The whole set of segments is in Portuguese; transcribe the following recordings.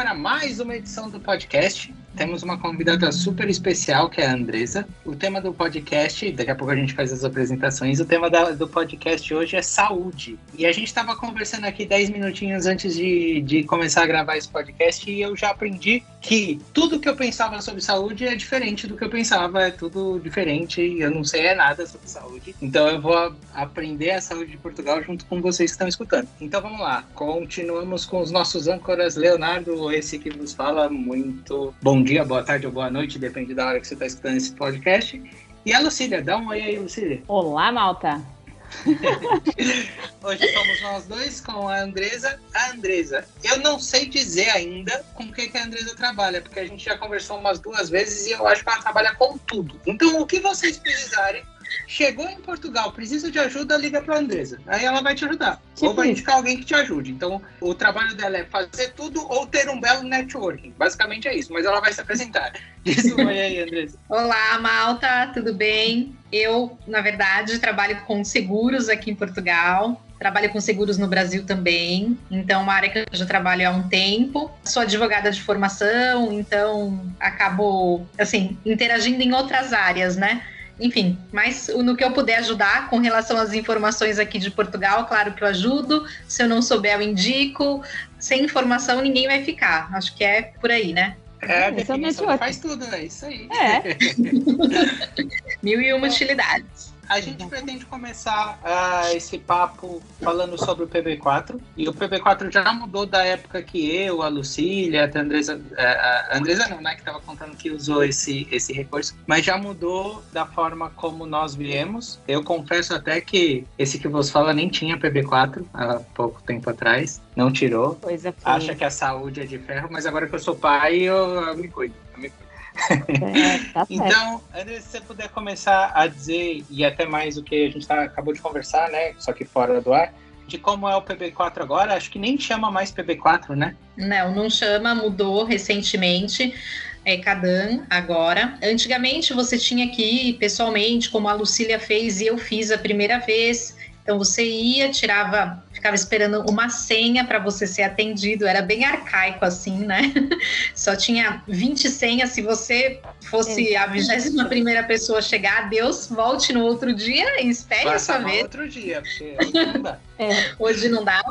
para mais uma edição do podcast. Temos uma convidada super especial que é a Andresa. O tema do podcast, daqui a pouco a gente faz as apresentações. O tema da, do podcast hoje é saúde. E a gente estava conversando aqui 10 minutinhos antes de, de começar a gravar esse podcast e eu já aprendi que tudo que eu pensava sobre saúde é diferente do que eu pensava, é tudo diferente. Eu não sei nada sobre saúde. Então eu vou aprender a saúde de Portugal junto com vocês que estão escutando. Então vamos lá. Continuamos com os nossos âncoras. Leonardo, esse que nos fala muito bom dia, boa tarde ou boa noite, depende da hora que você está escutando esse podcast. E a Lucília, dá um oi aí, Lucília. Olá, malta. Hoje somos nós dois com a Andresa. A Andresa, eu não sei dizer ainda com o que, que a Andresa trabalha, porque a gente já conversou umas duas vezes e eu acho que ela trabalha com tudo. Então, o que vocês precisarem, chegou em Portugal, precisa de ajuda, liga para a Andresa. Aí ela vai te ajudar. Tipo ou vai indicar alguém que te ajude. Então, o trabalho dela é fazer tudo ou ter um belo networking. Basicamente é isso, mas ela vai se apresentar. Diz um oi aí, Andresa. Olá, Malta, tudo bem? Eu, na verdade, trabalho com seguros aqui em Portugal. Trabalho com seguros no Brasil também, então uma área que eu já trabalho há um tempo. Sou advogada de formação, então acabo assim interagindo em outras áreas, né? Enfim, mas no que eu puder ajudar com relação às informações aqui de Portugal, claro que eu ajudo. Se eu não souber, eu indico. Sem informação, ninguém vai ficar. Acho que é por aí, né? É, a definição faz tudo, é isso aí. É. Mil e uma utilidades. A gente pretende começar uh, esse papo falando sobre o PB4. E o PB4 já mudou da época que eu, a Lucília, a Andresa. Uh, a Andresa não, né? Que estava contando que usou esse, esse recurso. Mas já mudou da forma como nós viemos. Eu confesso até que esse que você fala nem tinha PB4 há pouco tempo atrás. Não tirou. Coisa Acha que a saúde é de ferro, mas agora que eu sou pai, eu, eu me cuido. É, tá então, André, se você puder começar a dizer, e até mais o que a gente tá, acabou de conversar, né? Só que fora do ar, de como é o PB4 agora, acho que nem chama mais PB4, né? Não, não chama, mudou recentemente. É Cadan agora. Antigamente você tinha que ir pessoalmente, como a Lucília fez e eu fiz a primeira vez. Então você ia, tirava, ficava esperando uma senha para você ser atendido, era bem arcaico assim, né? Só tinha 20 senhas. Se você fosse a 21 primeira pessoa a chegar, Deus volte no outro dia e espere a sua vez. outro dia, porque hoje não dá. É. Hoje não dá.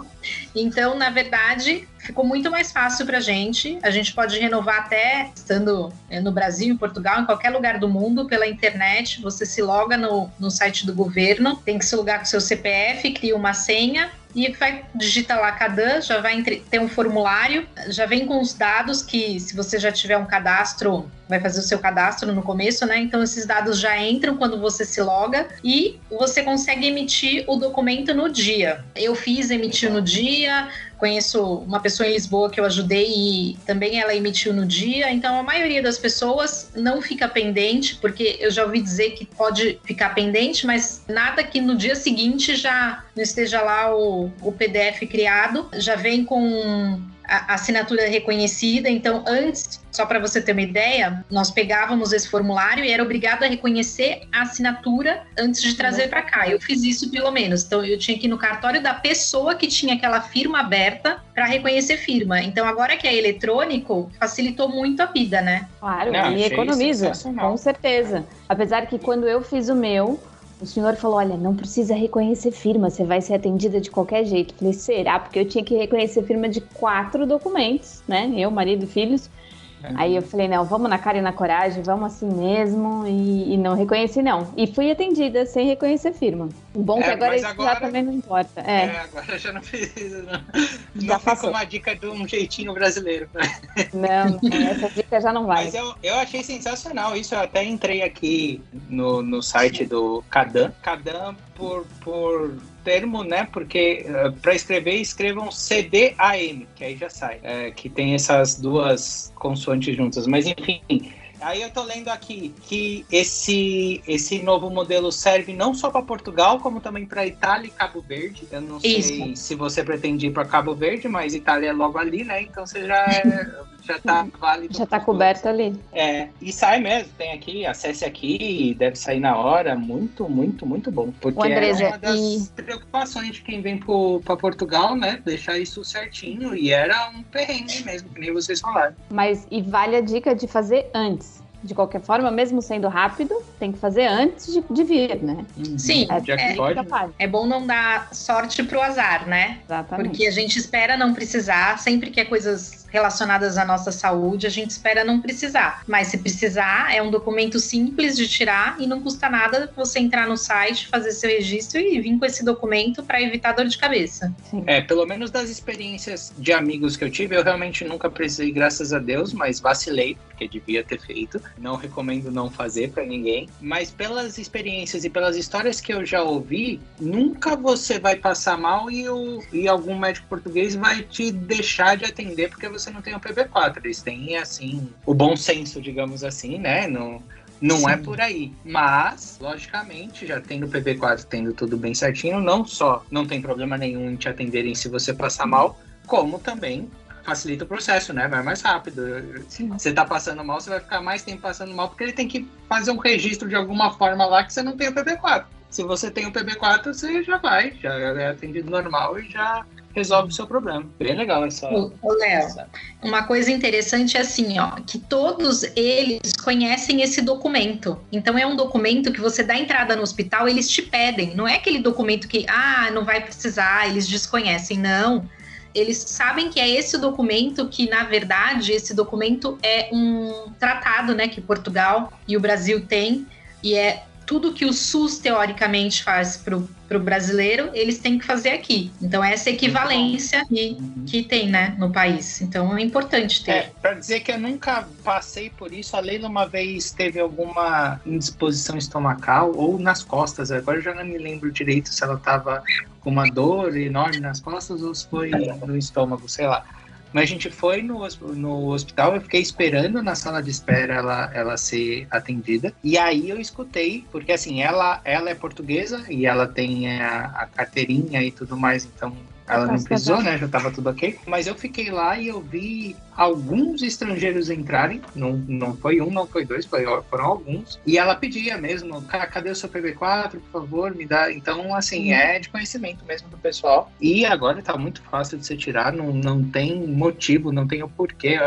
Então, na verdade, ficou muito mais fácil para a gente. A gente pode renovar até estando é, no Brasil, em Portugal, em qualquer lugar do mundo, pela internet. Você se loga no, no site do governo, tem que se logar com seu CPF, cria uma senha e vai digitar lá Cadan, já vai ter um formulário, já vem com os dados que se você já tiver um cadastro, vai fazer o seu cadastro no começo, né? Então esses dados já entram quando você se loga e você consegue emitir o documento no dia. Eu fiz, emitir no dia, conheço uma pessoa em Lisboa que eu ajudei e também ela emitiu no dia. Então a maioria das pessoas não fica pendente, porque eu já ouvi dizer que pode ficar pendente, mas nada que no dia seguinte já não esteja lá o, o PDF criado, já vem com a assinatura reconhecida. Então, antes, só para você ter uma ideia, nós pegávamos esse formulário e era obrigado a reconhecer a assinatura antes de trazer para cá. Eu fiz isso pelo menos. Então, eu tinha que ir no cartório da pessoa que tinha aquela firma aberta para reconhecer firma. Então, agora que é eletrônico, facilitou muito a vida, né? Claro, Não, e economiza, com certeza. Apesar que quando eu fiz o meu, o senhor falou: olha, não precisa reconhecer firma, você vai ser atendida de qualquer jeito. Falei: será? Porque eu tinha que reconhecer firma de quatro documentos, né? Eu, marido e filhos. Aí eu falei, não, vamos na cara e na coragem, vamos assim mesmo, e, e não reconheci não. E fui atendida sem reconhecer firma. O bom é, que agora isso agora, já também não importa. É, é agora já não precisa, não. Já não ficou uma dica de um jeitinho brasileiro. Não, essa dica já não vai. Mas eu, eu achei sensacional isso, eu até entrei aqui no, no site do Cadan. Cadan por, por termo, né? Porque uh, eh, para escrever, escrevam CDAM, que aí já sai, é, que tem essas duas consoantes juntas. Mas enfim, Aí eu tô lendo aqui que esse, esse novo modelo serve não só para Portugal, como também para Itália e Cabo Verde. Eu não Isso. sei se você pretende ir para Cabo Verde, mas Itália é logo ali, né? Então você já, é, já tá válido. Já tá coberto ali. É, e sai mesmo, tem aqui, acesse aqui, deve sair na hora, muito, muito, muito bom. Porque Andresa, é uma das e... preocupações de quem vem para Portugal, né, deixar isso certinho, e era um perrengue mesmo, que nem vocês falaram. Mas, e vale a dica de fazer antes de qualquer forma, mesmo sendo rápido, tem que fazer antes de, de vir, né? Uhum. Sim, é, é, é, bom não dar sorte pro azar, né? Exatamente. Porque a gente espera não precisar, sempre que é coisas relacionadas à nossa saúde, a gente espera não precisar. Mas se precisar, é um documento simples de tirar e não custa nada você entrar no site, fazer seu registro e vir com esse documento para evitar dor de cabeça. Sim. É, pelo menos das experiências de amigos que eu tive, eu realmente nunca precisei, graças a Deus, mas vacilei, porque devia ter feito. Não recomendo não fazer para ninguém. Mas pelas experiências e pelas histórias que eu já ouvi, nunca você vai passar mal e, o, e algum médico português vai te deixar de atender porque você você não tem o PB4. Eles têm, assim, o bom senso, digamos assim, né? Não, não é Sim. é por aí. Mas, logicamente, já tendo o PB4, tendo tudo bem certinho, não só não tem problema nenhum em te atenderem se você passar mal, como também facilita o processo, né? Vai mais rápido. Sim. Você tá passando mal, você vai ficar mais tempo passando mal, porque ele tem que fazer um registro de alguma forma lá que você não tem o PB4. Se você tem o PB4, você já vai, já é atendido normal e já resolve o seu problema. Bem legal essa. Ô, Léo, uma coisa interessante é assim, ó, que todos eles conhecem esse documento. Então é um documento que você dá entrada no hospital, eles te pedem. Não é aquele documento que, ah, não vai precisar, eles desconhecem. Não. Eles sabem que é esse documento que, na verdade, esse documento é um tratado, né, que Portugal e o Brasil têm, e é tudo que o SUS teoricamente faz para o brasileiro, eles têm que fazer aqui. Então, essa equivalência que, que tem né, no país. Então, é importante ter. É, para dizer que eu nunca passei por isso, a Leila uma vez teve alguma indisposição estomacal ou nas costas. Agora eu já não me lembro direito se ela estava com uma dor enorme nas costas ou se foi no estômago, sei lá. Mas a gente foi no, no hospital, eu fiquei esperando na sala de espera ela, ela ser atendida. E aí eu escutei, porque assim, ela, ela é portuguesa e ela tem a, a carteirinha e tudo mais, então ela não precisou, né? Já estava tudo ok. Mas eu fiquei lá e eu vi alguns estrangeiros entrarem. Não, não foi um, não foi dois, foi, foram alguns. E ela pedia mesmo, cadê o seu PB4, por favor, me dá. Então, assim, é de conhecimento mesmo do pessoal. E agora tá muito fácil de você tirar, não, não tem motivo, não tem o porquê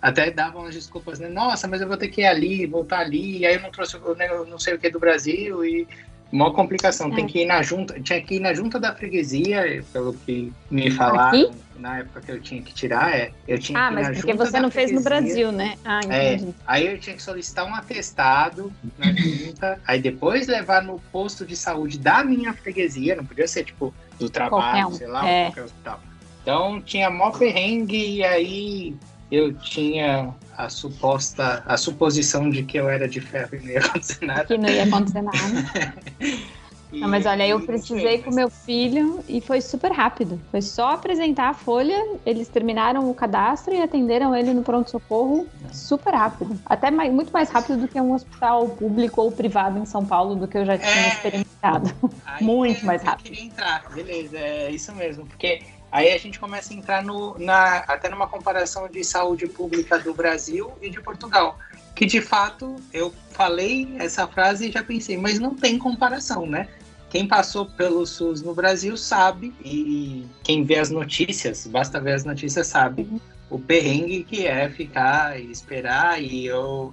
até davam as desculpas, né? Nossa, mas eu vou ter que ir ali, voltar ali, e aí eu não trouxe, eu não sei o que do Brasil, e uma complicação, é. tem que ir na junta, tinha que ir na junta da freguesia, pelo que me falaram Aqui? na época que eu tinha que tirar, é, eu tinha ah, que ir mas porque você não fez no Brasil, né? Ah, é, entendi. É, aí eu tinha que solicitar um atestado na junta, aí depois levar no posto de saúde da minha freguesia, não podia ser tipo do trabalho, um. sei lá, é. qualquer hospital. Então tinha mó perrengue e aí eu tinha a suposta, a suposição de que eu era de ferro e não ia acontecer nada. Que não ia acontecer nada. Não, mas olha, eu precisei com meu filho e foi super rápido. Foi só apresentar a folha, eles terminaram o cadastro e atenderam ele no pronto-socorro super rápido. Até mais, muito mais rápido do que um hospital público ou privado em São Paulo, do que eu já tinha é... experimentado. muito mais rápido. Eu queria entrar, beleza, é isso mesmo. Porque Aí a gente começa a entrar no, na, até numa comparação de saúde pública do Brasil e de Portugal. Que de fato eu falei essa frase e já pensei, mas não tem comparação, né? Quem passou pelo SUS no Brasil sabe, e quem vê as notícias, basta ver as notícias, sabe o perrengue que é ficar e esperar. E, eu,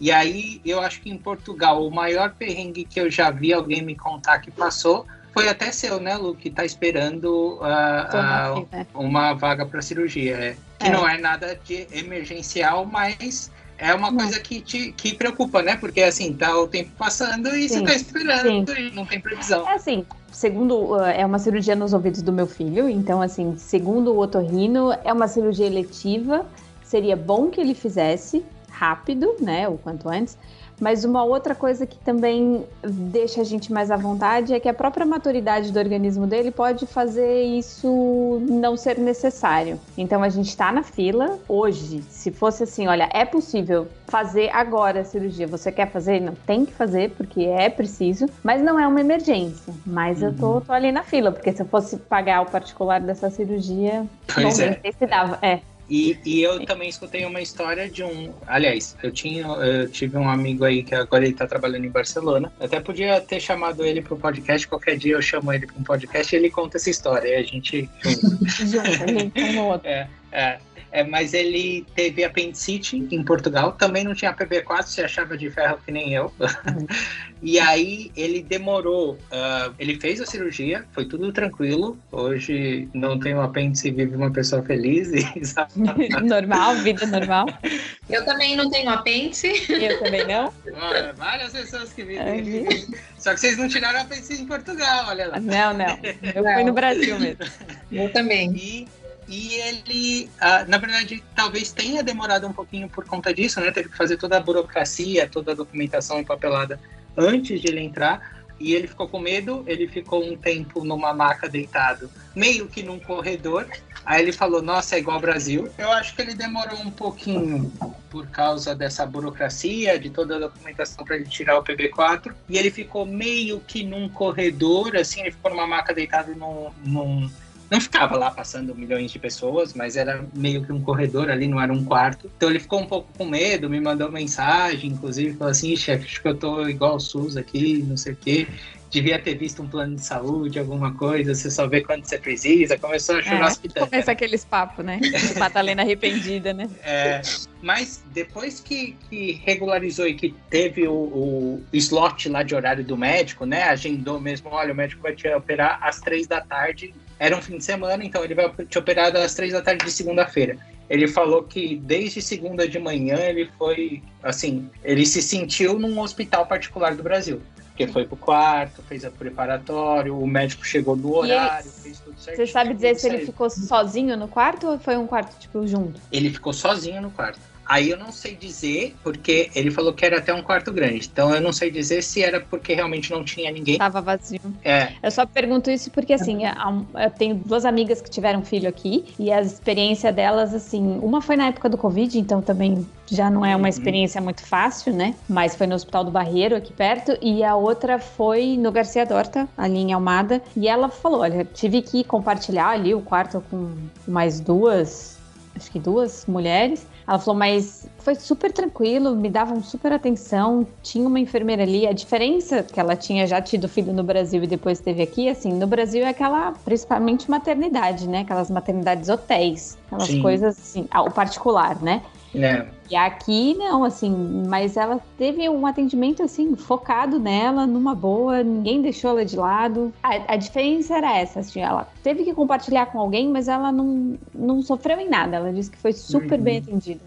e aí eu acho que em Portugal o maior perrengue que eu já vi alguém me contar que passou foi até seu, né, Lu, que tá esperando uh, uh, uma vaga para cirurgia. É. Que é. não é nada de emergencial, mas é uma não. coisa que te que preocupa, né? Porque assim, tá o tempo passando e sim, você tá esperando sim. e não tem previsão. É assim, segundo uh, é uma cirurgia nos ouvidos do meu filho, então assim, segundo o otorrino, é uma cirurgia eletiva. Seria bom que ele fizesse rápido, né, o quanto antes mas uma outra coisa que também deixa a gente mais à vontade é que a própria maturidade do organismo dele pode fazer isso não ser necessário. Então a gente está na fila hoje. Se fosse assim, olha, é possível fazer agora a cirurgia. Você quer fazer? Não tem que fazer porque é preciso, mas não é uma emergência. Mas uhum. eu tô, uhum. tô, ali na fila porque se eu fosse pagar o particular dessa cirurgia, pois não é. sei se dava. É. E, e eu também escutei uma história de um. Aliás, eu tinha, eu tive um amigo aí que agora ele tá trabalhando em Barcelona. Eu até podia ter chamado ele pro podcast. Qualquer dia eu chamo ele para um podcast e ele conta essa história. E a gente. É, é. É, mas ele teve apendicite em Portugal, também não tinha PB4, se achava de ferro que nem eu. E aí ele demorou, uh, ele fez a cirurgia, foi tudo tranquilo. Hoje não tem um apêndice e vive uma pessoa feliz. E... normal, vida normal. Eu também não tenho apêndice. Eu também não. Olha, várias pessoas que vivem. Só que vocês não tiraram apêndice em Portugal, olha lá. Não, não. Eu não. fui no Brasil mesmo. Eu também. E e ele, ah, na verdade, talvez tenha demorado um pouquinho por conta disso, né? Teve que fazer toda a burocracia, toda a documentação empapelada antes de ele entrar. E ele ficou com medo, ele ficou um tempo numa maca deitado, meio que num corredor. Aí ele falou: Nossa, é igual ao Brasil. Eu acho que ele demorou um pouquinho por causa dessa burocracia, de toda a documentação para ele tirar o PB4. E ele ficou meio que num corredor, assim, ele ficou numa maca deitado num, num não ficava lá passando milhões de pessoas, mas era meio que um corredor ali, não era um quarto. Então ele ficou um pouco com medo, me mandou mensagem, inclusive, falou assim, chefe, acho que eu tô igual o SUS aqui, não sei o quê. Devia ter visto um plano de saúde, alguma coisa, você só vê quando você precisa. Começou a chorar é, Começa aqueles papos, né? Madalena arrependida, né? É, mas depois que, que regularizou e que teve o, o, slot lá de horário do médico, né? Agendou mesmo, olha, o médico vai te operar às três da tarde era um fim de semana, então ele vai te operar às três da tarde de segunda-feira. Ele falou que desde segunda de manhã ele foi, assim, ele se sentiu num hospital particular do Brasil. Porque foi pro quarto, fez a preparatório, o médico chegou no horário, ele, fez tudo certo. Você sabe dizer se ele ficou sozinho no quarto ou foi um quarto, tipo, junto? Ele ficou sozinho no quarto. Aí eu não sei dizer, porque ele falou que era até um quarto grande. Então eu não sei dizer se era porque realmente não tinha ninguém. Tava vazio. É. Eu só pergunto isso porque, assim, eu tenho duas amigas que tiveram filho aqui e a experiência delas, assim, uma foi na época do Covid, então também já não é uma uhum. experiência muito fácil, né? Mas foi no Hospital do Barreiro, aqui perto, e a outra foi no Garcia Dorta, ali em Almada, e ela falou: olha, tive que compartilhar ali o quarto com mais duas, acho que duas mulheres. Ela falou, mas foi super tranquilo, me davam super atenção, tinha uma enfermeira ali. A diferença que ela tinha já tido filho no Brasil e depois teve aqui, assim, no Brasil é aquela, principalmente maternidade, né? Aquelas maternidades hotéis, aquelas Sim. coisas assim, o particular, né? É. E aqui não, assim, mas ela teve um atendimento assim, focado nela, numa boa, ninguém deixou ela de lado. A, a diferença era essa, assim, ela teve que compartilhar com alguém, mas ela não, não sofreu em nada. Ela disse que foi super uhum. bem atendida.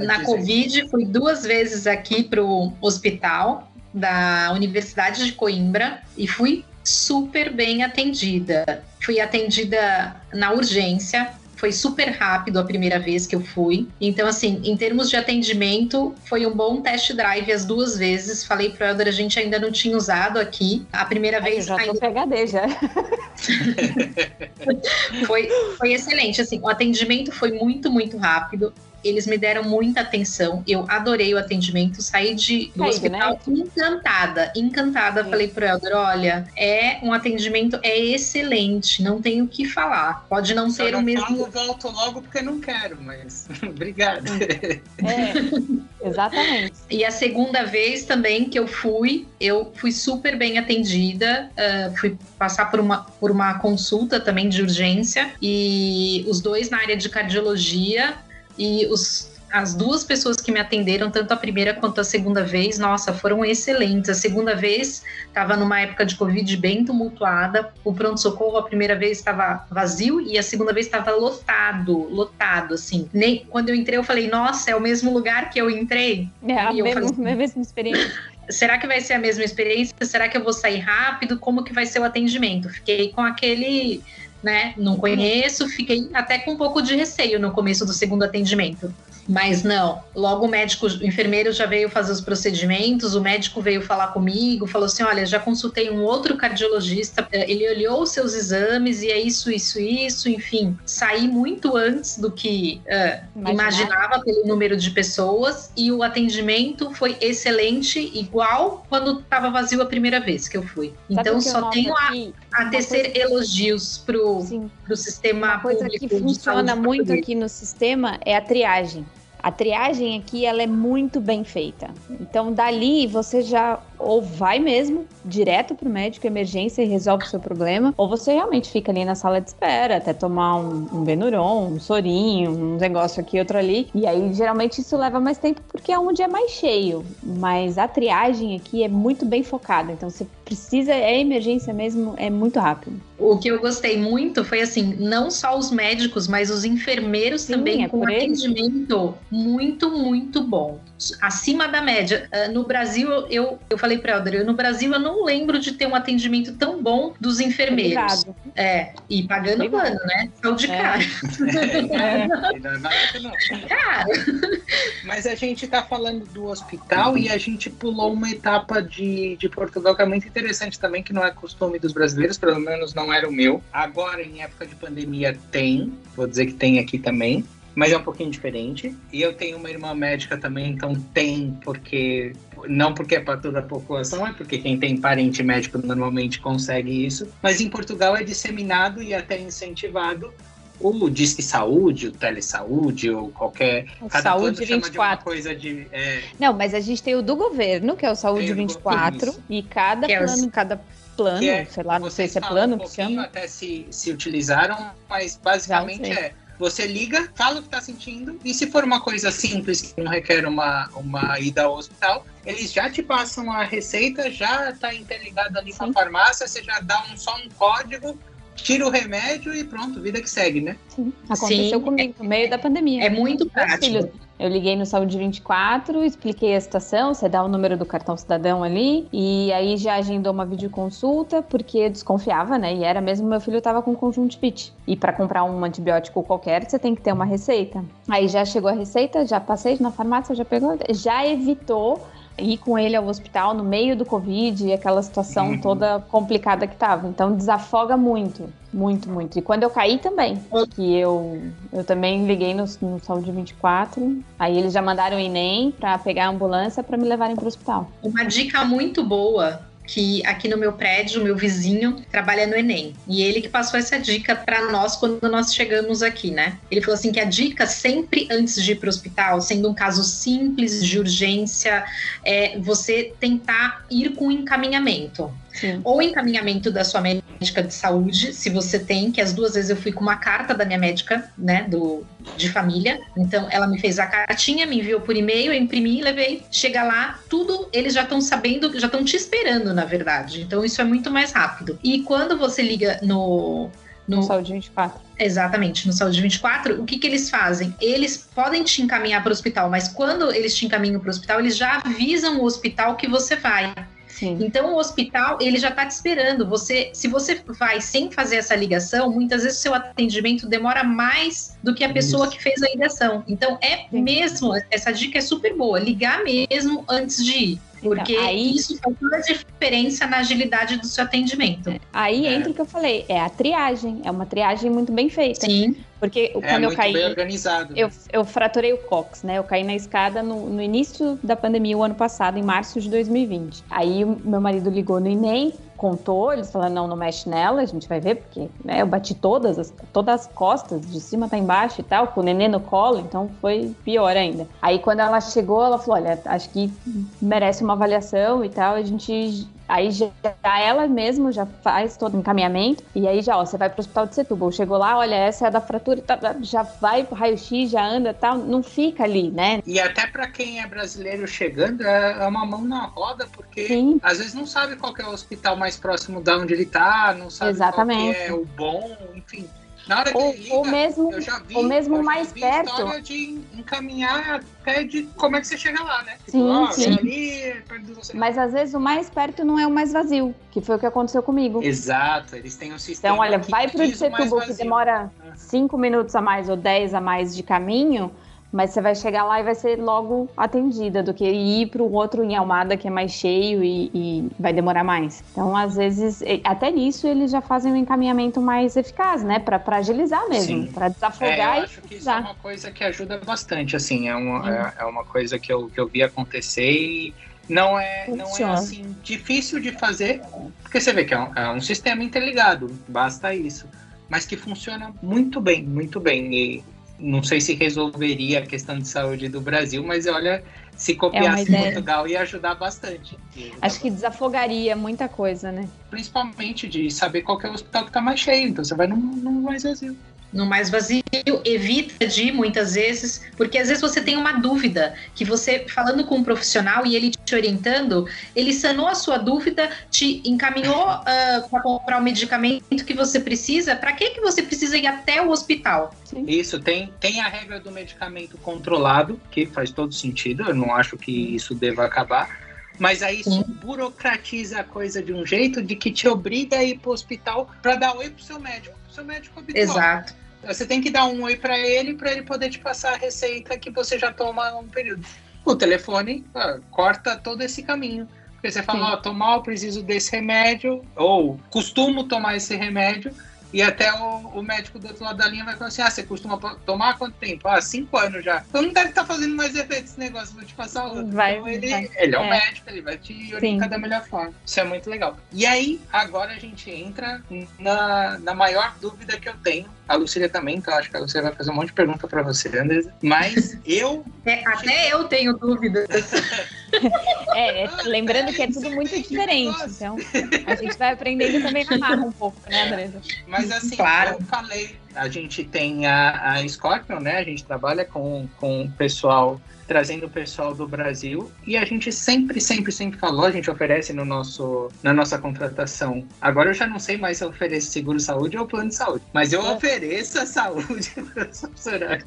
na Covid, fui duas vezes aqui pro hospital da Universidade de Coimbra e fui super bem atendida. Fui atendida na urgência, foi super rápido a primeira vez que eu fui. Então, assim, em termos de atendimento, foi um bom test drive as duas vezes. Falei pro Elder, a gente ainda não tinha usado aqui. A primeira Ai, vez. Eu já ainda... tô PHD já. foi, foi excelente. Assim, o atendimento foi muito, muito rápido eles me deram muita atenção. Eu adorei o atendimento, saí de, do hospital né? encantada, encantada. Sim. Falei pro Helder: olha, é um atendimento é excelente, não tenho o que falar. Pode não ser o mesmo. Eu volto logo porque não quero, mas obrigada. É, exatamente. E a segunda vez também que eu fui, eu fui super bem atendida. Uh, fui passar por uma, por uma consulta também de urgência e os dois na área de cardiologia e os, as duas pessoas que me atenderam, tanto a primeira quanto a segunda vez, nossa, foram excelentes. A segunda vez estava numa época de Covid bem tumultuada. O pronto-socorro, a primeira vez estava vazio e a segunda vez estava lotado, lotado, assim. Nem, quando eu entrei, eu falei, nossa, é o mesmo lugar que eu entrei? É, a mesma, falei, mesma experiência. Será que vai ser a mesma experiência? Será que eu vou sair rápido? Como que vai ser o atendimento? Fiquei com aquele né? Não conheço, fiquei até com um pouco de receio no começo do segundo atendimento. Mas não, logo o médico, o enfermeiro já veio fazer os procedimentos, o médico veio falar comigo, falou assim: olha, já consultei um outro cardiologista, eh, ele olhou os seus exames e é isso, isso, isso, enfim, saí muito antes do que uh, imaginava pelo número de pessoas e o atendimento foi excelente, igual quando estava vazio a primeira vez que eu fui. Então só tenho a, a tecer coisa... elogios pro o sistema Uma coisa que funciona muito aqui no sistema é a triagem. A triagem aqui ela é muito bem feita. Então dali você já ou vai mesmo direto para o médico emergência e resolve o seu problema, ou você realmente fica ali na sala de espera até tomar um, um Benuron, um sorinho, um negócio aqui, outro ali. E aí geralmente isso leva mais tempo porque é onde é mais cheio. Mas a triagem aqui é muito bem focada. Então você precisa, é emergência mesmo, é muito rápido. O que eu gostei muito foi assim, não só os médicos, mas os enfermeiros Sim, também é com atendimento muito, muito bom. Acima da média. Ah, no Brasil, eu, eu falei para Elder, no Brasil eu não lembro de ter um atendimento tão bom dos enfermeiros. Obrigado. É, e pagando plano, né? Saúde é. cara. É, não é barato, não. Cara. Mas a gente tá falando do hospital e a gente pulou uma etapa de, de Portugal que é muito interessante também, que não é costume dos brasileiros, pelo menos não era o meu. Agora, em época de pandemia, tem, vou dizer que tem aqui também, mas é um pouquinho diferente. E eu tenho uma irmã médica também, então tem, porque não porque é para toda a população, é porque quem tem parente médico normalmente consegue isso. Mas em Portugal é disseminado e até incentivado o Disque Saúde, o Telesaúde, ou qualquer. O Saúde 24. coisa de, é... Não, mas a gente tem o do governo, que é o Saúde 24, e cada que plano, é cada plano, é, sei lá, não sei se é plano um que chama. Até se, se utilizaram, mas basicamente é. Você liga, fala o que está sentindo, e se for uma coisa simples que não requer uma, uma ida ao hospital, eles já te passam a receita, já está interligado ali com a farmácia, você já dá um, só um código, tira o remédio e pronto, vida que segue, né? Sim, aconteceu Sim. comigo no meio da pandemia. É muito prático. Eu liguei no Saúde 24, expliquei a situação, você dá o número do cartão cidadão ali, e aí já agendou uma videoconsulta, porque desconfiava, né? E era mesmo meu filho estava com conjuntivite. E para comprar um antibiótico qualquer, você tem que ter uma receita. Aí já chegou a receita, já passei na farmácia, já pegou, já evitou ir com ele ao hospital no meio do Covid e aquela situação uhum. toda complicada que tava. Então desafoga muito, muito, muito. E quando eu caí também, que eu, eu também liguei no, no Saúde 24, aí eles já mandaram o Enem para pegar a ambulância para me levarem para o hospital. Uma dica muito boa que aqui no meu prédio, meu vizinho trabalha no Enem. E ele que passou essa dica para nós quando nós chegamos aqui, né? Ele falou assim que a dica sempre antes de ir para o hospital, sendo um caso simples de urgência, é você tentar ir com encaminhamento. Sim. Ou encaminhamento da sua médica de saúde, se você tem, que as duas vezes eu fui com uma carta da minha médica, né, do, de família. Então, ela me fez a cartinha, me enviou por e-mail, eu imprimi, levei. Chega lá, tudo eles já estão sabendo, já estão te esperando, na verdade. Então, isso é muito mais rápido. E quando você liga no no, no, Saúde 24. Exatamente, no Saúde 24, o que, que eles fazem? Eles podem te encaminhar para o hospital, mas quando eles te encaminham para o hospital, eles já avisam o hospital que você vai. Sim. Então o hospital ele já está te esperando. Você, se você vai sem fazer essa ligação, muitas vezes o seu atendimento demora mais do que a pessoa Isso. que fez a ligação. Então é Sim. mesmo essa dica é super boa. Ligar mesmo antes de ir. Então, porque então, aí, isso faz toda a diferença na agilidade do seu atendimento. Aí é. entra o que eu falei, é a triagem, é uma triagem muito bem feita. Sim. Porque é quando eu caí. Eu, né? eu fraturei o cox, né? Eu caí na escada no, no início da pandemia, o ano passado, em março de 2020. Aí meu marido ligou no INEM, contou, eles falaram, não, não mexe nela, a gente vai ver, porque né, eu bati todas as, todas as costas, de cima até embaixo e tal, com o nenê no colo, então foi pior ainda. Aí quando ela chegou, ela falou, olha, acho que merece uma avaliação e tal, a gente Aí já ela mesmo já faz todo o encaminhamento. E aí já, ó, você vai pro hospital de Setúbal. Chegou lá, olha, essa é a da fratura, já vai pro raio-x, já anda tal. Não fica ali, né? E até para quem é brasileiro chegando, é, é uma mão na roda, porque Sim. às vezes não sabe qual é o hospital mais próximo da onde ele tá, não sabe Exatamente. qual é o bom, enfim. Na hora ou, liga, ou mesmo, vi, ou mesmo mais perto. de encaminhar até de como é que você chega lá, né? Tipo, sim, sim. Ali, Mas às vezes o mais perto não é o mais vazio, que foi o que aconteceu comigo. Exato, eles têm um sistema. Então, olha, vai pro de Setubu, que demora 5 minutos a mais ou 10 a mais de caminho mas você vai chegar lá e vai ser logo atendida do que ir para o outro em Almada que é mais cheio e, e, vai demorar mais. Então, às vezes, até nisso eles já fazem um encaminhamento mais eficaz, né? Para agilizar mesmo, para desafogar é, eu acho que isso é uma coisa que ajuda bastante, assim, é uma, é, é, uma coisa que eu, que eu vi acontecer e não é, não é assim difícil de fazer, porque você vê que é um, é um sistema interligado, basta isso mas que funciona muito bem, muito bem. E não sei se resolveria a questão de saúde do Brasil, mas olha, se copiasse é Portugal ia ajudar bastante. Ia ajudar Acho bastante. que desafogaria muita coisa, né? Principalmente de saber qual é o hospital que está mais cheio, então você vai num, num mais vazio no mais vazio, evita de ir muitas vezes, porque às vezes você tem uma dúvida que você falando com um profissional e ele te orientando, ele sanou a sua dúvida, te encaminhou uh, ah, para comprar o medicamento que você precisa. Para que que você precisa ir até o hospital? Sim. Isso tem tem a regra do medicamento controlado que faz todo sentido. Eu não acho que isso deva acabar. Mas aí isso Sim. burocratiza a coisa de um jeito de que te obriga a ir para o hospital para dar oi pro seu médico, pro seu médico habitual. Exato. Você tem que dar um oi para ele para ele poder te passar a receita que você já toma um período. O telefone ah, corta todo esse caminho. Porque você fala, ó, oh, tô mal, preciso desse remédio, ou costumo tomar esse remédio, e até o, o, médico do outro lado da linha vai falar assim: ah, você costuma tomar há quanto tempo? Ah, cinco anos já. Então não deve estar tá fazendo mais efeito esse negócio, vou te passar outro. Vai, então ele, vai. ele é o é. médico, ele vai te orientar da melhor forma. Isso é muito legal. E aí, agora a gente entra na, na maior dúvida que eu tenho. A Lucília também, então acho que a Lucília vai fazer um monte de pergunta para você, Andresa. Mas eu. É, até eu tenho dúvidas. é, lembrando que é tudo muito diferente. Então, a gente vai aprendendo também na marra um pouco, né, Andresa? Mas assim, claro. eu falei, a gente tem a, a Scorpion, né? A gente trabalha com, com o pessoal trazendo o pessoal do Brasil. E a gente sempre, sempre, sempre falou, a gente oferece no nosso, na nossa contratação. Agora eu já não sei mais se eu ofereço seguro saúde ou plano de saúde, mas eu é. ofereço a saúde para os funcionários.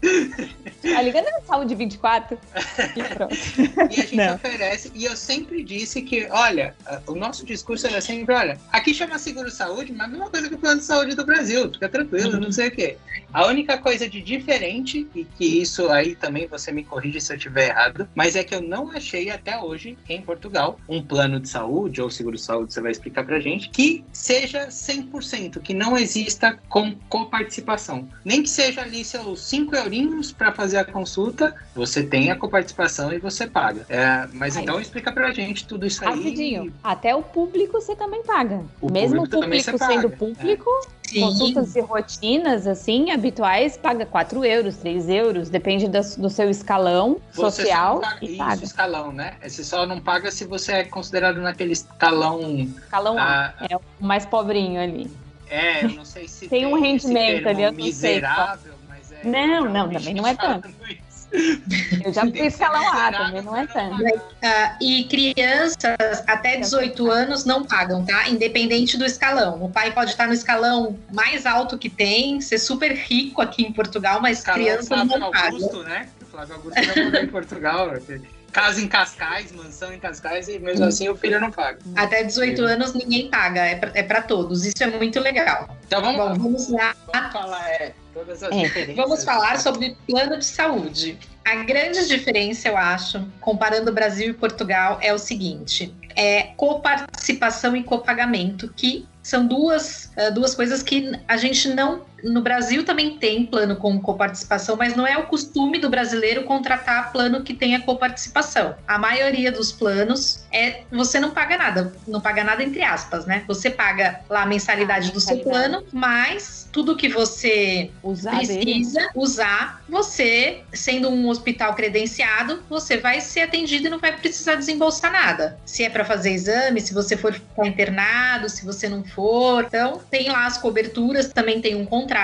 A ligando é saúde 24. e pronto. E a gente não. oferece, e eu sempre disse que, olha, o nosso discurso era sempre, olha, aqui chama seguro saúde, mas a mesma coisa que o plano de saúde do Brasil, fica tranquilo, não sei o quê. A única coisa de diferente, e que isso aí também você me corrige se eu tiver estiver errado, mas é que eu não achei até hoje em Portugal um plano de saúde ou seguro de saúde, você vai explicar pra gente, que seja 100%, que não exista com coparticipação. Nem que seja ali seus 5 eurinhos para fazer a consulta, você tem a coparticipação e você paga. É, mas aí. então explica pra gente tudo isso aí. Rapidinho, até o público você também paga. O Mesmo o público sendo paga. público, é. Sim. Consultas e rotinas, assim, habituais, paga 4 euros, 3 euros, depende do, do seu escalão você social. Paga, isso, paga. escalão, né? Você só não paga se você é considerado naquele escalão. Escalão A, ah, é o mais pobrinho ali. É, eu não sei se tem, tem um rendimento ali, eu não miserável, sei. Mas é, não, não, também não é tanto. Isso. Eu já fui escalão A, também não é tanto. Uh, e crianças até 18 anos não pagam, tá? Independente do escalão. O pai pode estar no escalão mais alto que tem, ser super rico aqui em Portugal, mas escalão crianças não Augusto, pagam. né? O Flávio Augusto já morou em Portugal. Casa em Cascais, mansão em Cascais, e mesmo assim o filho não paga. Até 18 anos ninguém paga, é pra, é pra todos. Isso é muito legal. Então vamos, Bom, vamos lá. Vamos falar, é, todas as é. Vamos falar sobre plano de saúde. A grande diferença, eu acho, comparando Brasil e Portugal, é o seguinte: é coparticipação e copagamento, que são duas, uh, duas coisas que a gente não. No Brasil também tem plano com coparticipação, mas não é o costume do brasileiro contratar plano que tenha coparticipação. A maioria dos planos é você não paga nada, não paga nada entre aspas, né? Você paga lá a mensalidade do seu plano, mas tudo que você usar precisa dele. usar, você, sendo um hospital credenciado, você vai ser atendido e não vai precisar desembolsar nada. Se é para fazer exame, se você for ficar internado, se você não for. Então, tem lá as coberturas, também tem um contrato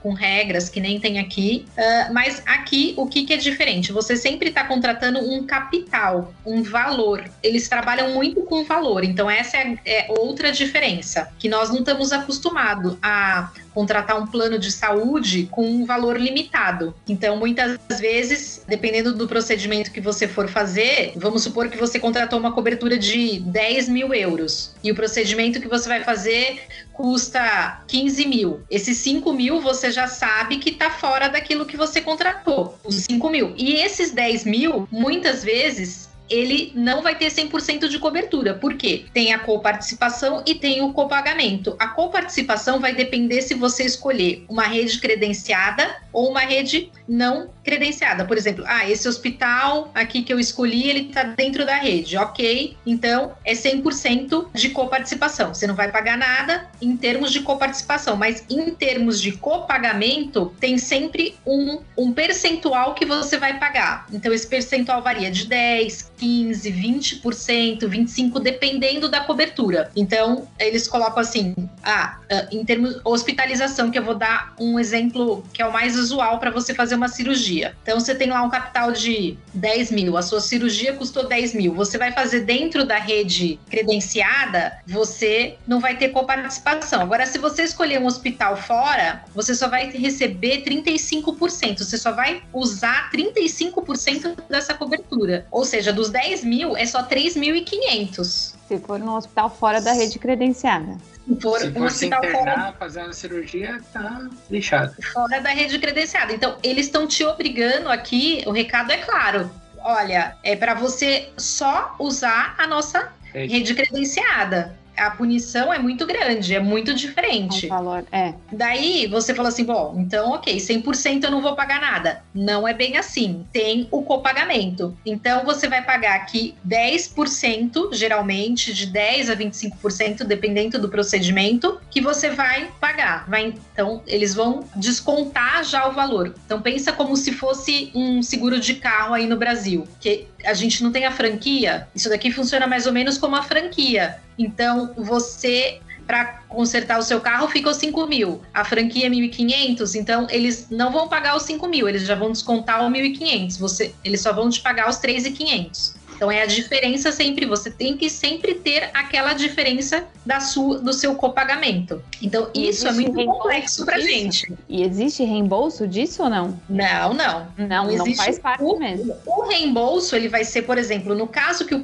com regras que nem tem aqui. Uh, mas aqui, o que, que é diferente? Você sempre está contratando um capital, um valor. Eles trabalham muito com valor. Então, essa é, é outra diferença, que nós não estamos acostumados a contratar um plano de saúde com um valor limitado. Então, muitas vezes, dependendo do procedimento que você for fazer, vamos supor que você contratou uma cobertura de 10 mil euros e o procedimento que você vai fazer custa 15 mil. Esses 5 mil você já sabe que está fora daquilo que você contratou, os 5 mil. E esses 10 mil, muitas vezes, ele não vai ter 100% de cobertura. Por quê? Tem a coparticipação e tem o copagamento. A coparticipação vai depender se você escolher uma rede credenciada ou uma rede não credenciada. Por exemplo, ah, esse hospital aqui que eu escolhi, ele está dentro da rede. Ok, então é 100% de coparticipação. Você não vai pagar nada em termos de coparticipação, mas em termos de copagamento, tem sempre um, um percentual que você vai pagar. Então, esse percentual varia de 10, 15, 20%, 25%, dependendo da cobertura. Então, eles colocam assim: ah, ah em termos de hospitalização, que eu vou dar um exemplo que é o mais usual para você fazer uma cirurgia. Então, você tem lá um capital de 10 mil, a sua cirurgia custou 10 mil. Você vai fazer dentro da rede credenciada, você não vai ter coparticipação. Agora, se você escolher um hospital fora, você só vai receber 35%. Você só vai usar 35% dessa cobertura. Ou seja, dos 10 mil, é só 3.500. Se for num hospital fora da rede credenciada. Se for, se for se internar, fora... fazer uma cirurgia, tá lixado. Fora da rede credenciada. Então, eles estão te obrigando aqui, o recado é claro. Olha, é para você só usar a nossa rede, rede credenciada a punição é muito grande, é muito diferente. O valor, é. Daí você fala assim, bom, então ok, 100% eu não vou pagar nada. Não é bem assim. Tem o copagamento. Então você vai pagar aqui 10%, geralmente de 10 a 25%, dependendo do procedimento, que você vai pagar. Vai, então eles vão descontar já o valor. Então pensa como se fosse um seguro de carro aí no Brasil, que a gente não tem a franquia. Isso daqui funciona mais ou menos como a franquia. Então, você para consertar o seu carro ficou 5 mil. A franquia é 1.500, então eles não vão pagar os 5 mil, eles já vão descontar o 1.500. Você, eles só vão te pagar os 3.500. Então é a diferença sempre, você tem que sempre ter aquela diferença da sua, do seu copagamento. Então e isso é muito complexo pra disso? gente. E existe reembolso disso ou não? Não, não. Não, não, não faz parte o, mesmo. O reembolso, ele vai ser, por exemplo, no caso que o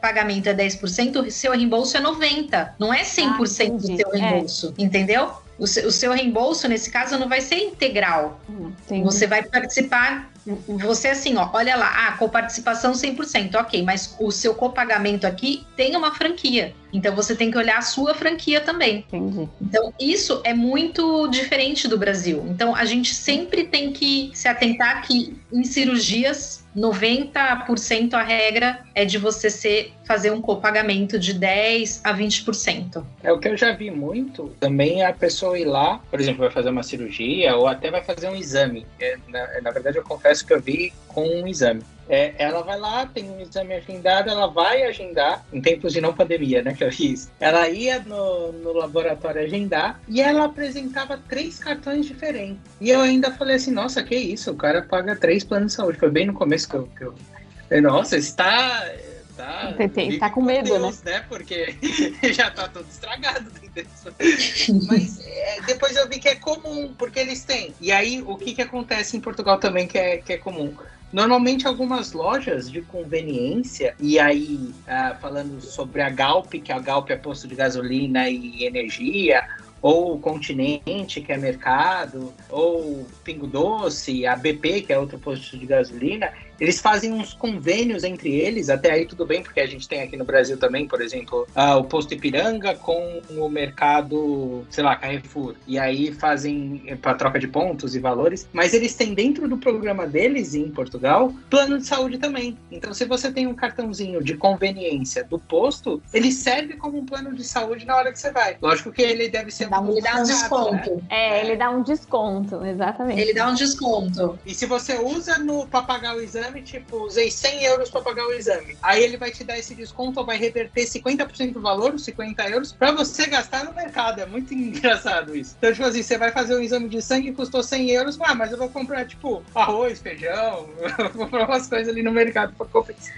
pagamento é 10%, o seu reembolso é 90%. Não é 100% ah, do seu é. reembolso, é. entendeu? O seu, reembolso, nesse caso, não vai ser integral. Hum, você vai participar você assim, ó, olha lá, ah, coparticipação 100%, ok, mas o seu copagamento aqui tem uma franquia. Então você tem que olhar a sua franquia também. Entendi. Então isso é muito diferente do Brasil. Então a gente sempre tem que se atentar que em cirurgias 90% a regra é de você ser, fazer um copagamento de 10 a 20%. É o que eu já vi muito. Também a pessoa ir lá, por exemplo, vai fazer uma cirurgia ou até vai fazer um exame. É, na, na verdade, eu confesso que eu vi com um exame. É, ela vai lá, tem um exame agendado, ela vai agendar, em tempos de não pandemia, né, que eu fiz. Ela ia no, no laboratório agendar e ela apresentava três cartões diferentes. E eu ainda falei assim, nossa, que isso, o cara paga três planos de saúde. Foi bem no começo que eu... Que eu... Nossa, está... Tá, tem, tá com medo, Deus, né? né? Porque já tá todo estragado. Mas é, depois eu vi que é comum, porque eles têm. E aí, o que, que acontece em Portugal também que é, que é comum? Normalmente algumas lojas de conveniência, e aí uh, falando sobre a Galp, que a Galp é posto de gasolina e energia, ou Continente, que é mercado, ou Pingo Doce, a BP, que é outro posto de gasolina, eles fazem uns convênios entre eles, até aí tudo bem, porque a gente tem aqui no Brasil também, por exemplo, uh, o posto Ipiranga com o mercado, sei lá, Carrefour. E aí fazem eh, para troca de pontos e valores, mas eles têm dentro do programa deles em Portugal plano de saúde também. Então, se você tem um cartãozinho de conveniência do posto, ele serve como um plano de saúde na hora que você vai. Lógico que ele deve ser dá um, ele dá um desconto. Né? É, ele dá um desconto, exatamente. Ele dá um desconto. E se você usa no para pagar o exame exame, tipo, usei 100 euros para pagar o exame. Aí ele vai te dar esse desconto ou vai reverter 50% do valor, os 50 euros, para você gastar no mercado. É muito engraçado isso. Então, tipo assim, você vai fazer um exame de sangue custou 100 euros, ah, mas eu vou comprar, tipo, arroz, feijão, vou comprar umas coisas ali no mercado para compensar.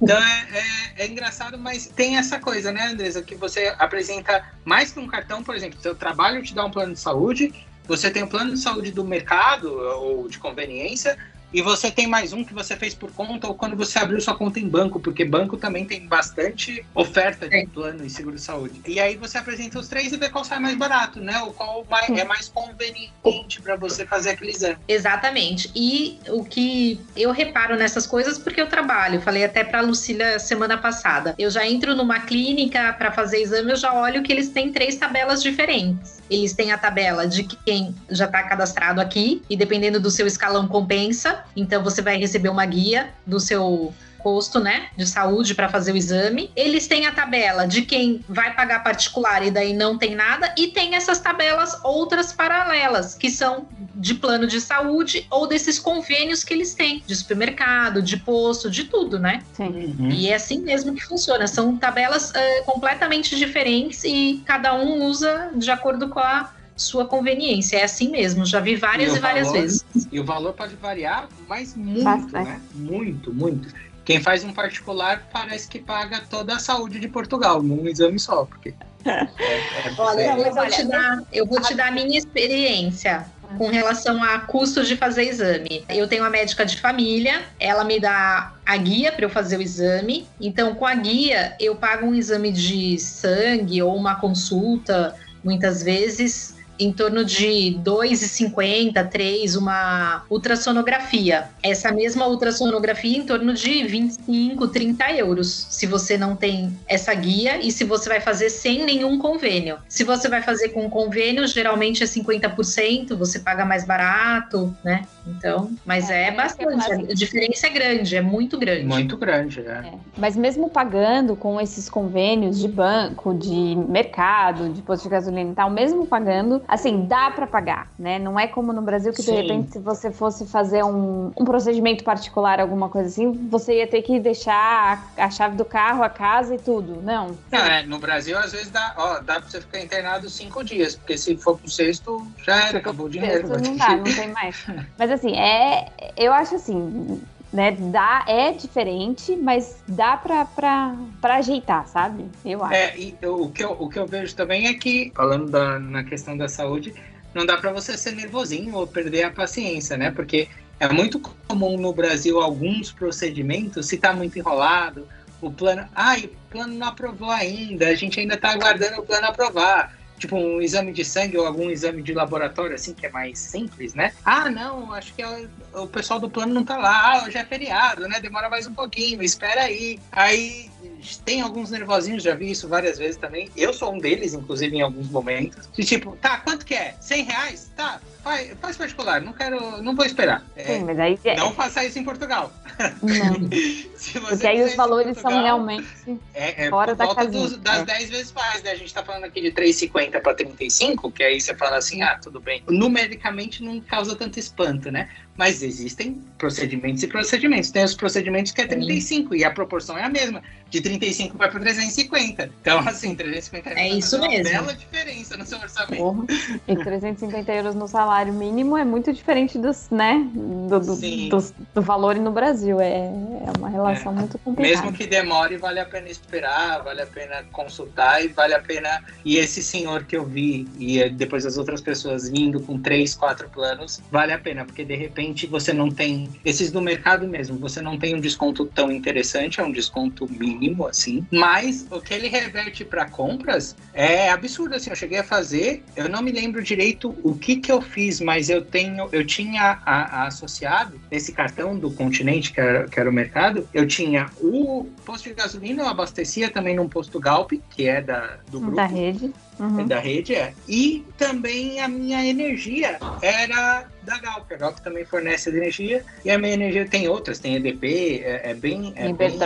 Então é, é, é, engraçado, mas tem essa coisa, né, Andresa, que você apresenta mais que um cartão, por exemplo, seu trabalho te dá um plano de saúde, você tem um plano de saúde do mercado ou de conveniência, e você tem mais um que você fez por conta ou quando você abriu sua conta em banco, porque banco também tem bastante oferta de plano e seguro de saúde. E aí você apresenta os três e vê qual sai mais barato, né? O qual é mais conveniente para você fazer aquele exame. Exatamente. E o que eu reparo nessas coisas porque eu trabalho, falei até para Lucília semana passada. Eu já entro numa clínica para fazer exame, eu já olho que eles têm três tabelas diferentes. Eles têm a tabela de quem já está cadastrado aqui e dependendo do seu escalão compensa. Então você vai receber uma guia do seu posto, né, de saúde para fazer o exame. Eles têm a tabela de quem vai pagar particular e daí não tem nada, e tem essas tabelas outras paralelas, que são de plano de saúde ou desses convênios que eles têm, de supermercado, de posto, de tudo, né? Sim. Uhum. E é assim mesmo que funciona. São tabelas uh, completamente diferentes e cada um usa de acordo com a sua conveniência. É assim mesmo, já vi várias e, e várias valor, vezes. E o valor pode variar, mas muito, Bastante. né? Muito, muito. Quem faz um particular parece que paga toda a saúde de Portugal num exame só, porque. É, é, olha, eu vou, te dar, eu vou te dar a minha experiência com relação a custos de fazer exame. Eu tenho uma médica de família, ela me dá a guia para eu fazer o exame. Então, com a guia, eu pago um exame de sangue ou uma consulta, muitas vezes em torno de 2,50, 3, uma ultrassonografia. Essa mesma ultrassonografia em torno de 25, 30 euros, se você não tem essa guia e se você vai fazer sem nenhum convênio. Se você vai fazer com convênio, geralmente é 50%, você paga mais barato, né? Então, mas é, é, é bastante, a diferença é grande, é muito grande. Muito grande, é. é. Mas mesmo pagando com esses convênios de banco, de mercado, de posto de gasolina e tal, mesmo pagando, assim, dá para pagar, né? Não é como no Brasil que Sim. de repente se você fosse fazer um, um procedimento particular, alguma coisa assim, você ia ter que deixar a, a chave do carro, a casa e tudo, não? Não, é, no Brasil às vezes dá, ó, dá pra você ficar internado cinco dias, porque se for pro sexto, já era, acabou o dinheiro. Não dá, não tem mais. Mas assim, é, eu acho assim, né? Dá, é diferente, mas dá pra ajeitar, sabe? Eu acho. É, e o que eu, o que eu vejo também é que, falando da, na questão da saúde, não dá para você ser nervosinho ou perder a paciência, né? Porque é muito comum no Brasil alguns procedimentos, se tá muito enrolado, o plano. Ai, o plano não aprovou ainda, a gente ainda tá aguardando o plano aprovar tipo um exame de sangue ou algum exame de laboratório, assim, que é mais simples, né? Ah, não, acho que é o pessoal do plano não tá lá, ah, hoje é feriado, né? Demora mais um pouquinho, espera aí. Aí tem alguns nervosinhos, já vi isso várias vezes também. Eu sou um deles, inclusive, em alguns momentos. Tipo, tá, quanto que é? 100 reais? Tá, faz, faz particular, não quero, não vou esperar. É, Sim, mas aí... É- não faça isso em Portugal. Não. Porque aí os valores Portugal, são realmente é, é fora da casa. das é. 10 vezes mais, né? A gente tá falando aqui de 3,50 para 35, que aí você fala assim, ah, tudo bem. Numericamente não causa tanto espanto, né? Mas existem procedimentos e procedimentos. Tem os procedimentos que é 35 Sim. e a proporção é a mesma. De 35 vai para 350. Então, assim, 350 é isso mesmo. uma bela diferença no seu orçamento. Porra. E 350 euros no salário mínimo é muito diferente dos, né, do, do, do, do valor no Brasil. É, é uma relação é. muito complicada. Mesmo que demore, vale a pena esperar, vale a pena consultar e vale a pena. E esse senhor que eu vi, e depois as outras pessoas vindo com três, quatro planos, vale a pena, porque de repente repente você não tem esses do mercado mesmo, você não tem um desconto tão interessante, é um desconto mínimo assim, mas o que ele reverte para compras é absurdo assim. Eu cheguei a fazer, eu não me lembro direito o que que eu fiz, mas eu tenho, eu tinha a, a associado esse cartão do Continente que era, que era o mercado, eu tinha o posto de gasolina, eu abastecia também num posto Galp, que é da do grupo. Da rede. Uhum. Da rede, é. E também a minha energia era da Galp. A Galp também fornece energia e a minha energia tem outras, tem EDP, é, é bem, é bem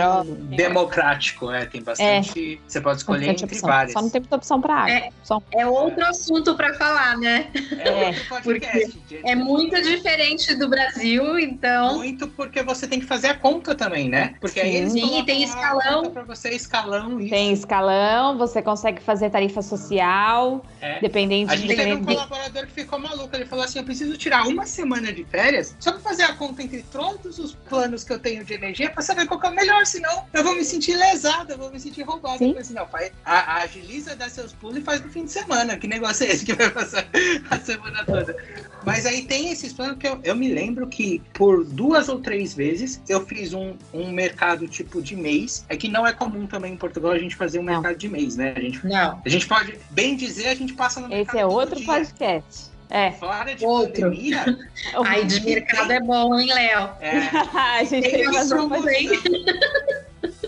democrático, é, tem bastante. É. Você pode escolher entre opção. várias. Só não tem muita opção para água. É, Só... é outro assunto para falar, né? É, porque é muito diferente do Brasil, então. Muito porque você tem que fazer a conta também, né? Porque Sim. aí eles Sim, tem escalão. Para você escalão. Isso. Tem escalão, você consegue fazer tarifa social é. dependente a gente de... teve um colaborador que ficou maluco, ele falou assim, eu preciso tirar uma semana de férias só para fazer a conta entre todos os planos que eu tenho de energia para saber qual é o melhor, senão eu vou me sentir lesado, eu vou me sentir roubado. Sim. Eu assim, não, pai, a, a agiliza, dá seus pulos e faz no fim de semana. Que negócio é esse que vai passar a semana toda? Mas aí tem esses planos que eu, eu me lembro que por duas ou três vezes eu fiz um, um mercado tipo de mês. É que não é comum também em Portugal a gente fazer um não. mercado de mês, né? A gente, não. a gente pode, bem dizer, a gente passa no mercado. Esse é outro dia. podcast. É. Fora de Outro. pandemia. Aí de mercado é bom, hein, Léo? É. a gente tem, tem promoção.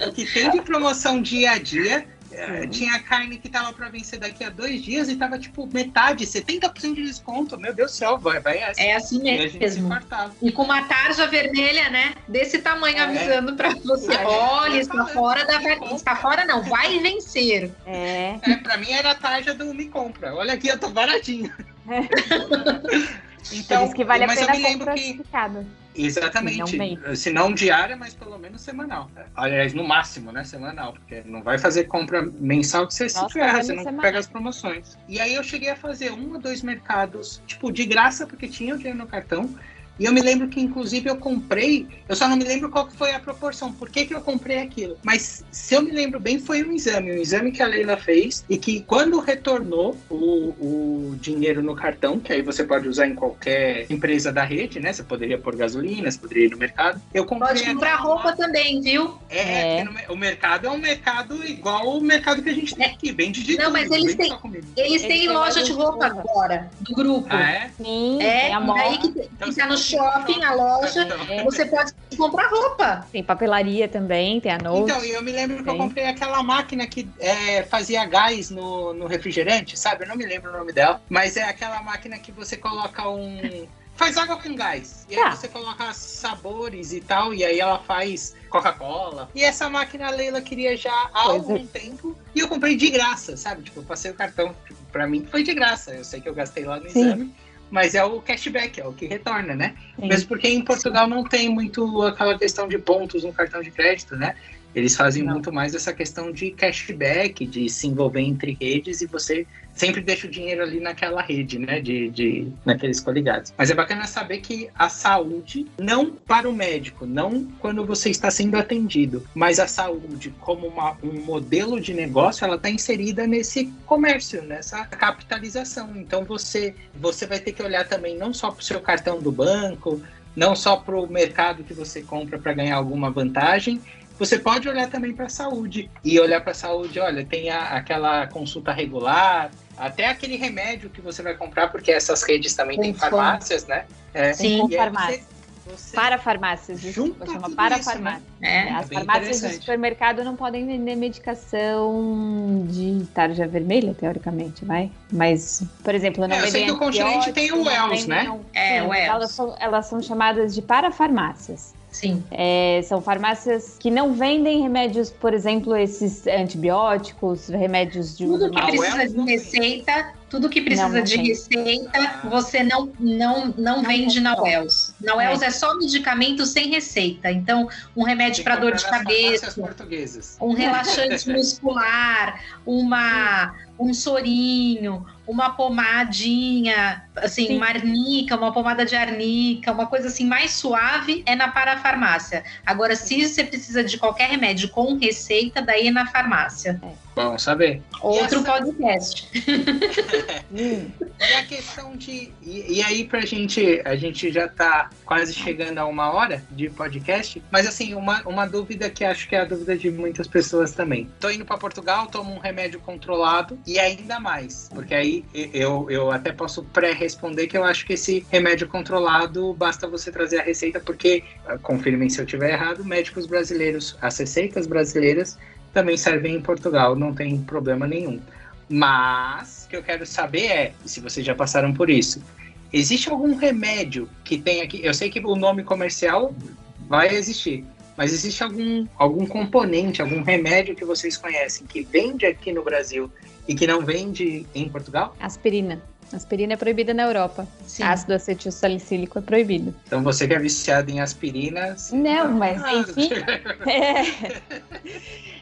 O que tem de promoção dia a dia é, tinha carne que tava para vencer daqui a dois dias e tava tipo metade, 70% de desconto. Meu Deus do céu, vai, vai essa. É assim mesmo. E, e com uma tarja vermelha, né? Desse tamanho é. avisando para você. Olha, está fora da está fora não, vai vencer. É. É, para mim era a tarja do me compra. Olha aqui, eu tô baratinho. É. Então, que vale a mas pena eu me lembro que Exatamente. Se não diária, mas pelo menos semanal. Aliás, no máximo, né? Semanal. Porque não vai fazer compra mensal que você Nossa, se ferra, você não semanal. pega as promoções. E aí eu cheguei a fazer um ou dois mercados, tipo, de graça, porque tinha o dinheiro no cartão. E eu me lembro que, inclusive, eu comprei, eu só não me lembro qual que foi a proporção, por que, que eu comprei aquilo. Mas, se eu me lembro bem, foi um exame, um exame que a Leila fez, e que quando retornou o, o dinheiro no cartão, que aí você pode usar em qualquer empresa da rede, né? Você poderia pôr gasolina, você poderia ir no mercado. Eu comprei pode comprar roupa também, viu? É, é. No, o mercado é um mercado igual o mercado que a gente tem aqui, bem de Não, mas eles têm, eles têm loja de roupa agora, do grupo. Ah, é? Sim, é, a aí que, então, que tá no shopping, a loja, é. você pode comprar roupa. Tem papelaria também, tem a Note. Então, eu me lembro tem. que eu comprei aquela máquina que é, fazia gás no, no refrigerante, sabe? Eu não me lembro o nome dela, mas é aquela máquina que você coloca um faz água com gás. E aí ah. você coloca sabores e tal, e aí ela faz Coca-Cola. E essa máquina a Leila queria já há pois algum é. tempo. E eu comprei de graça, sabe? Tipo, eu passei o cartão. Tipo, pra mim foi de graça. Eu sei que eu gastei lá no Sim. exame mas é o cashback, é o que retorna, né? Sim. Mesmo porque em Portugal não tem muito aquela questão de pontos no cartão de crédito, né? Eles fazem não. muito mais essa questão de cashback, de se envolver entre redes e você sempre deixa o dinheiro ali naquela rede, né, de, de naqueles coligados. Mas é bacana saber que a saúde, não para o médico, não quando você está sendo atendido, mas a saúde como uma, um modelo de negócio, ela está inserida nesse comércio, nessa capitalização. Então você, você vai ter que olhar também não só para o seu cartão do banco, não só para o mercado que você compra para ganhar alguma vantagem, você pode olhar também para a saúde e olhar para a saúde, olha, tem a, aquela consulta regular, até aquele remédio que você vai comprar, porque essas redes também têm farmácias, né? É, Sim, farmácias. Você, para farmácias, desculpa, chama para isso, farmácias. Né? É, As farmácias do supermercado não podem vender medicação de tarja vermelha, teoricamente, vai? Mas, por exemplo, não é, eu sei que o continente tem o Wells, né? é, o Wells. Elas são, elas são chamadas de parafarmácias. Sim. É, são farmácias que não vendem remédios, por exemplo, esses antibióticos, remédios de Tudo que precisa de receita, tudo que precisa não, não de tem. receita, você não, não, não, não vende na Wells. Na Wells é. é. só medicamento sem receita. Então, um remédio para dor de cabeça, um relaxante muscular, uma, um sorinho, uma pomadinha, assim, Sim. uma arnica, uma pomada de arnica, uma coisa assim mais suave é na parafarmácia. Agora, se você precisa de qualquer remédio com receita, daí é na farmácia. É. Bom saber. Outro essa... podcast. e a questão de. E, e, aí, pra gente. A gente já tá quase chegando a uma hora de podcast. Mas, assim, uma, uma dúvida que acho que é a dúvida de muitas pessoas também. Tô indo para Portugal, tomo um remédio controlado e ainda mais. Porque aí eu, eu até posso pré-responder que eu acho que esse remédio controlado basta você trazer a receita, porque, confirmem se eu estiver errado, médicos brasileiros, as receitas brasileiras também servem em Portugal, não tem problema nenhum. Mas o que eu quero saber é, se vocês já passaram por isso, existe algum remédio que tem aqui? Eu sei que o nome comercial vai existir, mas existe algum, algum componente, algum remédio que vocês conhecem que vende aqui no Brasil e que não vende em Portugal? Aspirina. Aspirina é proibida na Europa. Sim. Ácido acetil salicílico é proibido. Então você que é viciado em aspirina. Não, mas enfim. é.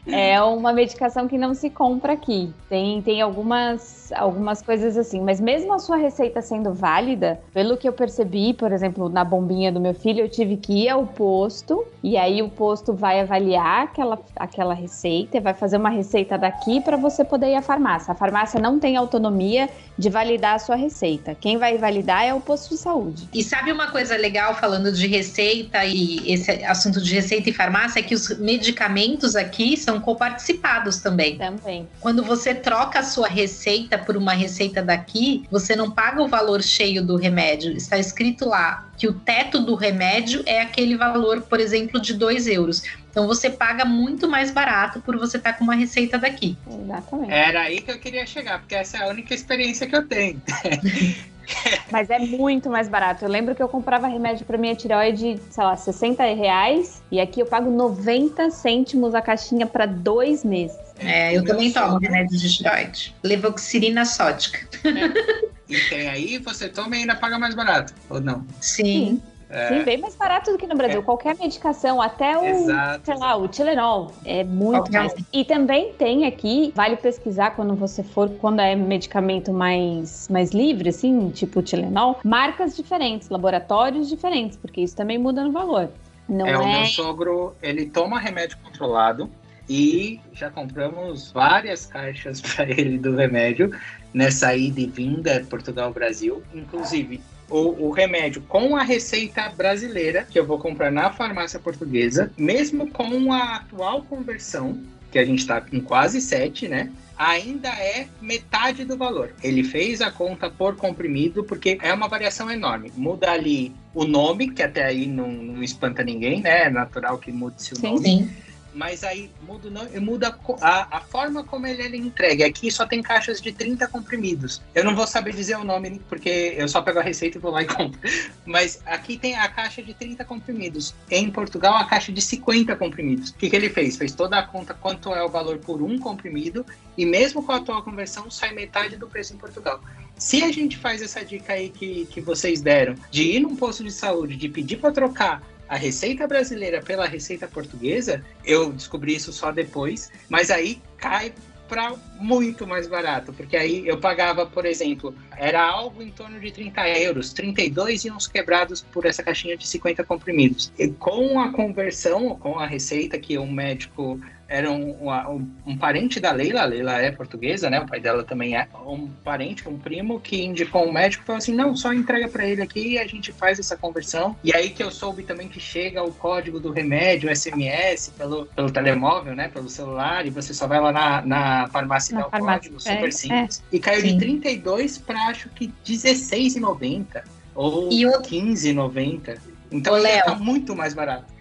É uma medicação que não se compra aqui. Tem, tem algumas, algumas coisas assim, mas mesmo a sua receita sendo válida, pelo que eu percebi, por exemplo, na bombinha do meu filho, eu tive que ir ao posto e aí o posto vai avaliar aquela, aquela receita, vai fazer uma receita daqui para você poder ir à farmácia. A farmácia não tem autonomia de validar a sua receita. Quem vai validar é o posto de saúde. E sabe uma coisa legal falando de receita e esse assunto de receita e farmácia é que os medicamentos aqui são coparticipados também. Também. Quando você troca a sua receita por uma receita daqui, você não paga o valor cheio do remédio. Está escrito lá que o teto do remédio é aquele valor, por exemplo, de 2 euros. Então você paga muito mais barato por você estar tá com uma receita daqui. Exatamente. Era aí que eu queria chegar, porque essa é a única experiência que eu tenho. Mas é muito mais barato. Eu lembro que eu comprava remédio para minha tireoide, sei lá, 60 reais. E aqui eu pago 90 cêntimos a caixinha para dois meses. É, eu também tomo remédio de tireoide. Levoxirina sódica. É. E tem aí, você toma e ainda paga mais barato, ou não? Sim. Sim. É. Sim, bem mais barato do que no Brasil. É. Qualquer medicação, até o, Exato. sei lá, o Tilenol, é muito Qualquer mais. E também tem aqui, vale pesquisar quando você for, quando é medicamento mais, mais livre, assim, tipo o Tilenol, marcas diferentes, laboratórios diferentes, porque isso também muda no valor. Não é, é... o meu sogro, ele toma remédio controlado e já compramos várias caixas para ele do remédio nessa ida e vinda Portugal-Brasil. Inclusive, o, o, remédio com a receita brasileira, que eu vou comprar na farmácia portuguesa, mesmo com a atual conversão, que a gente está com quase 7, né? Ainda é metade do valor. Ele fez a conta por comprimido, porque é uma variação enorme. Muda ali o nome, que até aí não, não espanta ninguém, né? É natural que mude-se o sim, nome. Sim mas aí muda, não, muda a, a, forma como ele é entregue. Aqui só tem caixas de 30 comprimidos. Eu não vou saber dizer o nome, porque eu só pego a receita e vou lá e compro. Mas aqui tem a caixa de 30 comprimidos. Em Portugal, a caixa de 50 comprimidos. O que, que ele fez? Fez toda a conta quanto é o valor por um comprimido, e mesmo com a atual conversão, sai metade do preço em Portugal. Se a gente faz essa dica aí que, que vocês deram, de ir num posto de saúde, de pedir para trocar a receita brasileira pela receita portuguesa, eu descobri isso só depois, mas aí cai para muito mais barato, porque aí eu pagava, por exemplo, era algo em torno de 30 euros, 32 e uns quebrados por essa caixinha de 50 comprimidos. E com a conversão, com a receita que um médico era um, um, um, parente da Leila, a Leila é portuguesa, né? O pai dela também é. Um parente, um primo que indicou um médico e falou assim: não, só entrega para ele aqui e a gente faz essa conversão. E aí que eu soube também que chega o código do remédio, SMS, pelo, pelo telemóvel, né? Pelo celular, e você só vai lá na, na farmácia e dá o código, super é, simples. É. E caiu Sim. de 32 para acho que R$16,90 ou R$15,90. Então, Léo, tá muito mais barato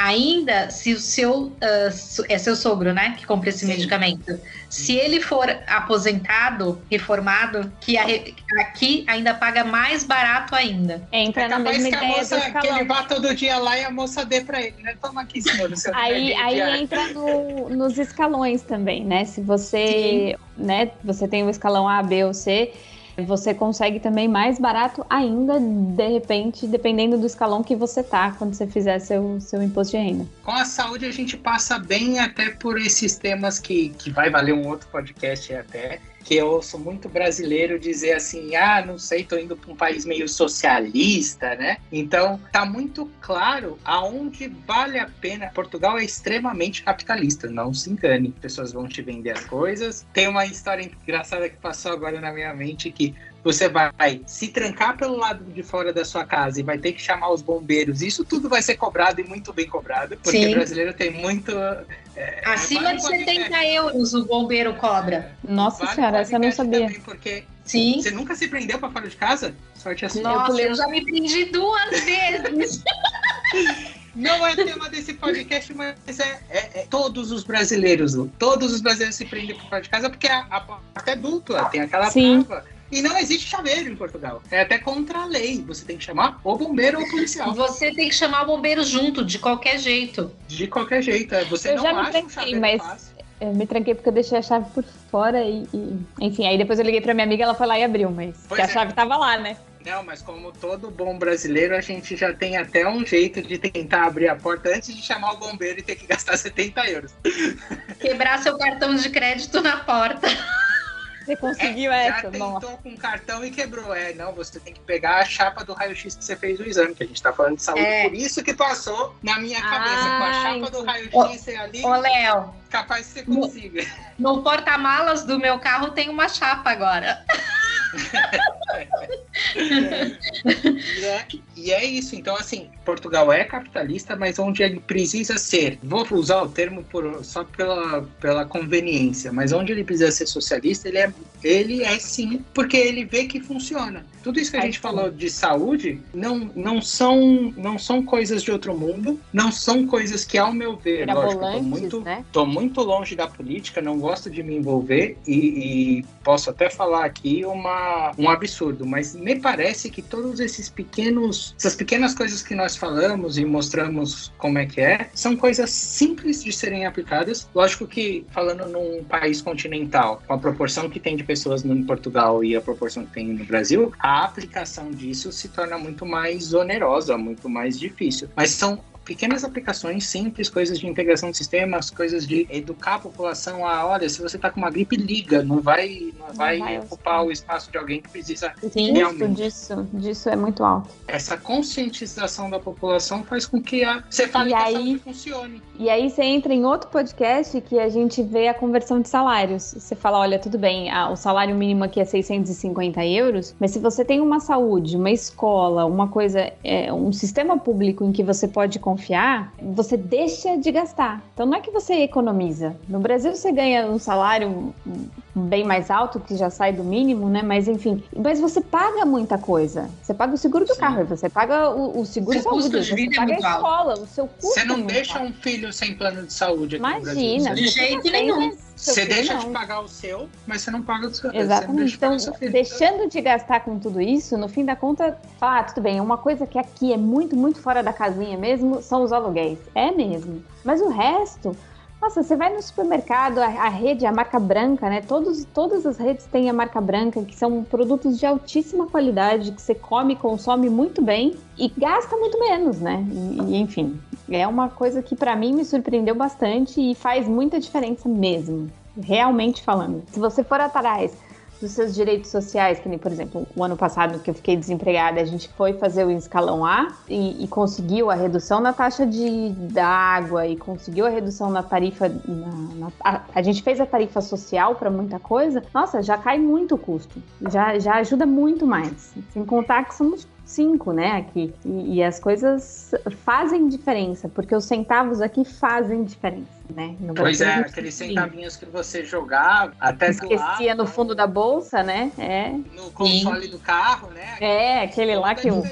ainda se o seu uh, é seu sogro, né, que compra esse Sim. medicamento, se ele for aposentado, reformado, que a, aqui ainda paga mais barato ainda. Entra é na mesma que ideia moça, do Que ele vá todo dia lá e a moça dê para ele, né? Toma aqui, senhor. aí aí entra no, nos escalões também, né? Se você, Sim. né, você tem o escalão A, B ou C, você consegue também mais barato ainda, de repente, dependendo do escalão que você tá quando você fizer seu, seu imposto de renda. Com a saúde a gente passa bem até por esses temas que, que vai valer um outro podcast até, que eu ouço muito brasileiro dizer assim: ah, não sei, tô indo para um país meio socialista, né? Então, tá muito claro aonde vale a pena. Portugal é extremamente capitalista, não se engane. Pessoas vão te vender as coisas. Tem uma história engraçada que passou agora na minha mente que você vai se trancar pelo lado de fora da sua casa e vai ter que chamar os bombeiros. Isso tudo vai ser cobrado e muito bem cobrado, porque Sim. o brasileiro tem muito. É, Acima de 70 é, euros o bombeiro cobra. Nossa vale senhora, essa eu não sabia. Também, porque Sim. Você nunca se prendeu para fora de casa? Sorte assim. Nossa, eu, eu já me prendi duas vezes. Não é tema desse podcast, mas é, é, é, todos os brasileiros, todos os brasileiros se prendem por fora de casa porque a, a porta é dupla, tem aquela Sim. trava. E não existe chaveiro em Portugal. É até contra a lei. Você tem que chamar o bombeiro ou o policial. Você tem que chamar o bombeiro junto, de qualquer jeito. De qualquer jeito. É. Você eu não já me tranquei, um mas fácil. eu me tranquei porque eu deixei a chave por fora e, e, Enfim, aí depois eu liguei pra minha amiga, ela foi lá e abriu, mas a é. chave tava lá, né? Não, mas como todo bom brasileiro, a gente já tem até um jeito de tentar abrir a porta antes de chamar o bombeiro e ter que gastar 70 euros. Quebrar seu cartão de crédito na porta. Você conseguiu é, essa, Já tentou com cartão e quebrou. É, não, você tem que pegar a chapa do raio-x que você fez o exame, que a gente tá falando de saúde. É. Por isso que passou na minha cabeça, ah, com a chapa entendi. do raio-x ali. Ô, Léo. Capaz que você consiga. No, no porta-malas do meu carro tem uma chapa agora. e, é, isso. Então, assim, Portugal é capitalista, mas onde ele precisa ser, vou usar o termo por, só pela, pela conveniência, mas onde ele precisa ser socialista, ele é, ele é sim, porque ele vê que funciona. Tudo isso que a gente falou de saúde não, não, são, não são coisas de outro mundo, não são coisas que, ao meu ver, lógico, tô muito, né? tô muito longe da política, não gosto de me envolver e, e posso até falar aqui uma, um absurdo, mas me parece que todos esses pequenos, essas pequenas coisas que nós falamos e mostramos como é que é, são coisas simples de serem aplicadas. Lógico que falando num país continental, com a proporção que tem de pessoas no Portugal e a proporção que tem no Brasil, a aplicação disso se torna muito mais onerosa, muito mais difícil. Mas são pequenas aplicações simples, coisas de integração de sistemas, coisas de educar a população a, olha, se você está com uma gripe, liga, não vai, não, não vai, vai ocupar o espaço de alguém que precisa Sim, realmente. disso, disso é muito alto. Essa conscientização da população faz com que a, você fale que aí, a funcione. E aí você entra em outro podcast que a gente vê a conversão de salários. Você fala, olha, tudo bem, ah, o salário mínimo aqui é 650 euros, mas se você tem uma saúde, uma escola, uma coisa, é, um sistema público em que você pode confiar, você deixa de gastar. Então não é que você economiza. No Brasil você ganha um salário bem mais alto, que já sai do mínimo, né? Mas enfim, mas você paga muita coisa. Você paga o seguro do Sim. carro, você paga o, o seguro de saúde, você é paga a escola, o seu custo. Você não é deixa alto. um filho sem plano de saúde aqui Imagina, de jeito nenhum. Você deixa não. de pagar o seu, mas você não paga o seu. Exatamente. Então, deixando de gastar com tudo isso, no fim da conta, fala, ah, tudo bem, uma coisa que aqui é muito, muito fora da casinha mesmo são os aluguéis. É mesmo. Mas o resto, nossa, você vai no supermercado, a, a, rede, a marca branca, né? Todos, todas as redes têm a marca branca, que são produtos de altíssima qualidade, que você come, consome muito bem e gasta muito menos, né? E, enfim, é uma coisa que para mim me surpreendeu bastante e faz muita diferença mesmo, realmente falando. Se você for atrás dos seus direitos sociais, que nem, por exemplo, o ano passado que eu fiquei desempregada, a gente foi fazer o escalão A e, e conseguiu a redução na taxa de, da água e conseguiu a redução na tarifa. Na, na, a, a, gente fez a tarifa social para muita coisa, nossa, já cai muito o custo, já, já ajuda muito mais. Sem contar que somos cinco, né, aqui. E, e, as coisas fazem diferença, porque os centavos aqui fazem diferença, né? No pois é, aqueles centavinhos que você jogava até Esquecia no fundo da bolsa, né? É. No console Sim. do carro, né? É, aquele lá que o...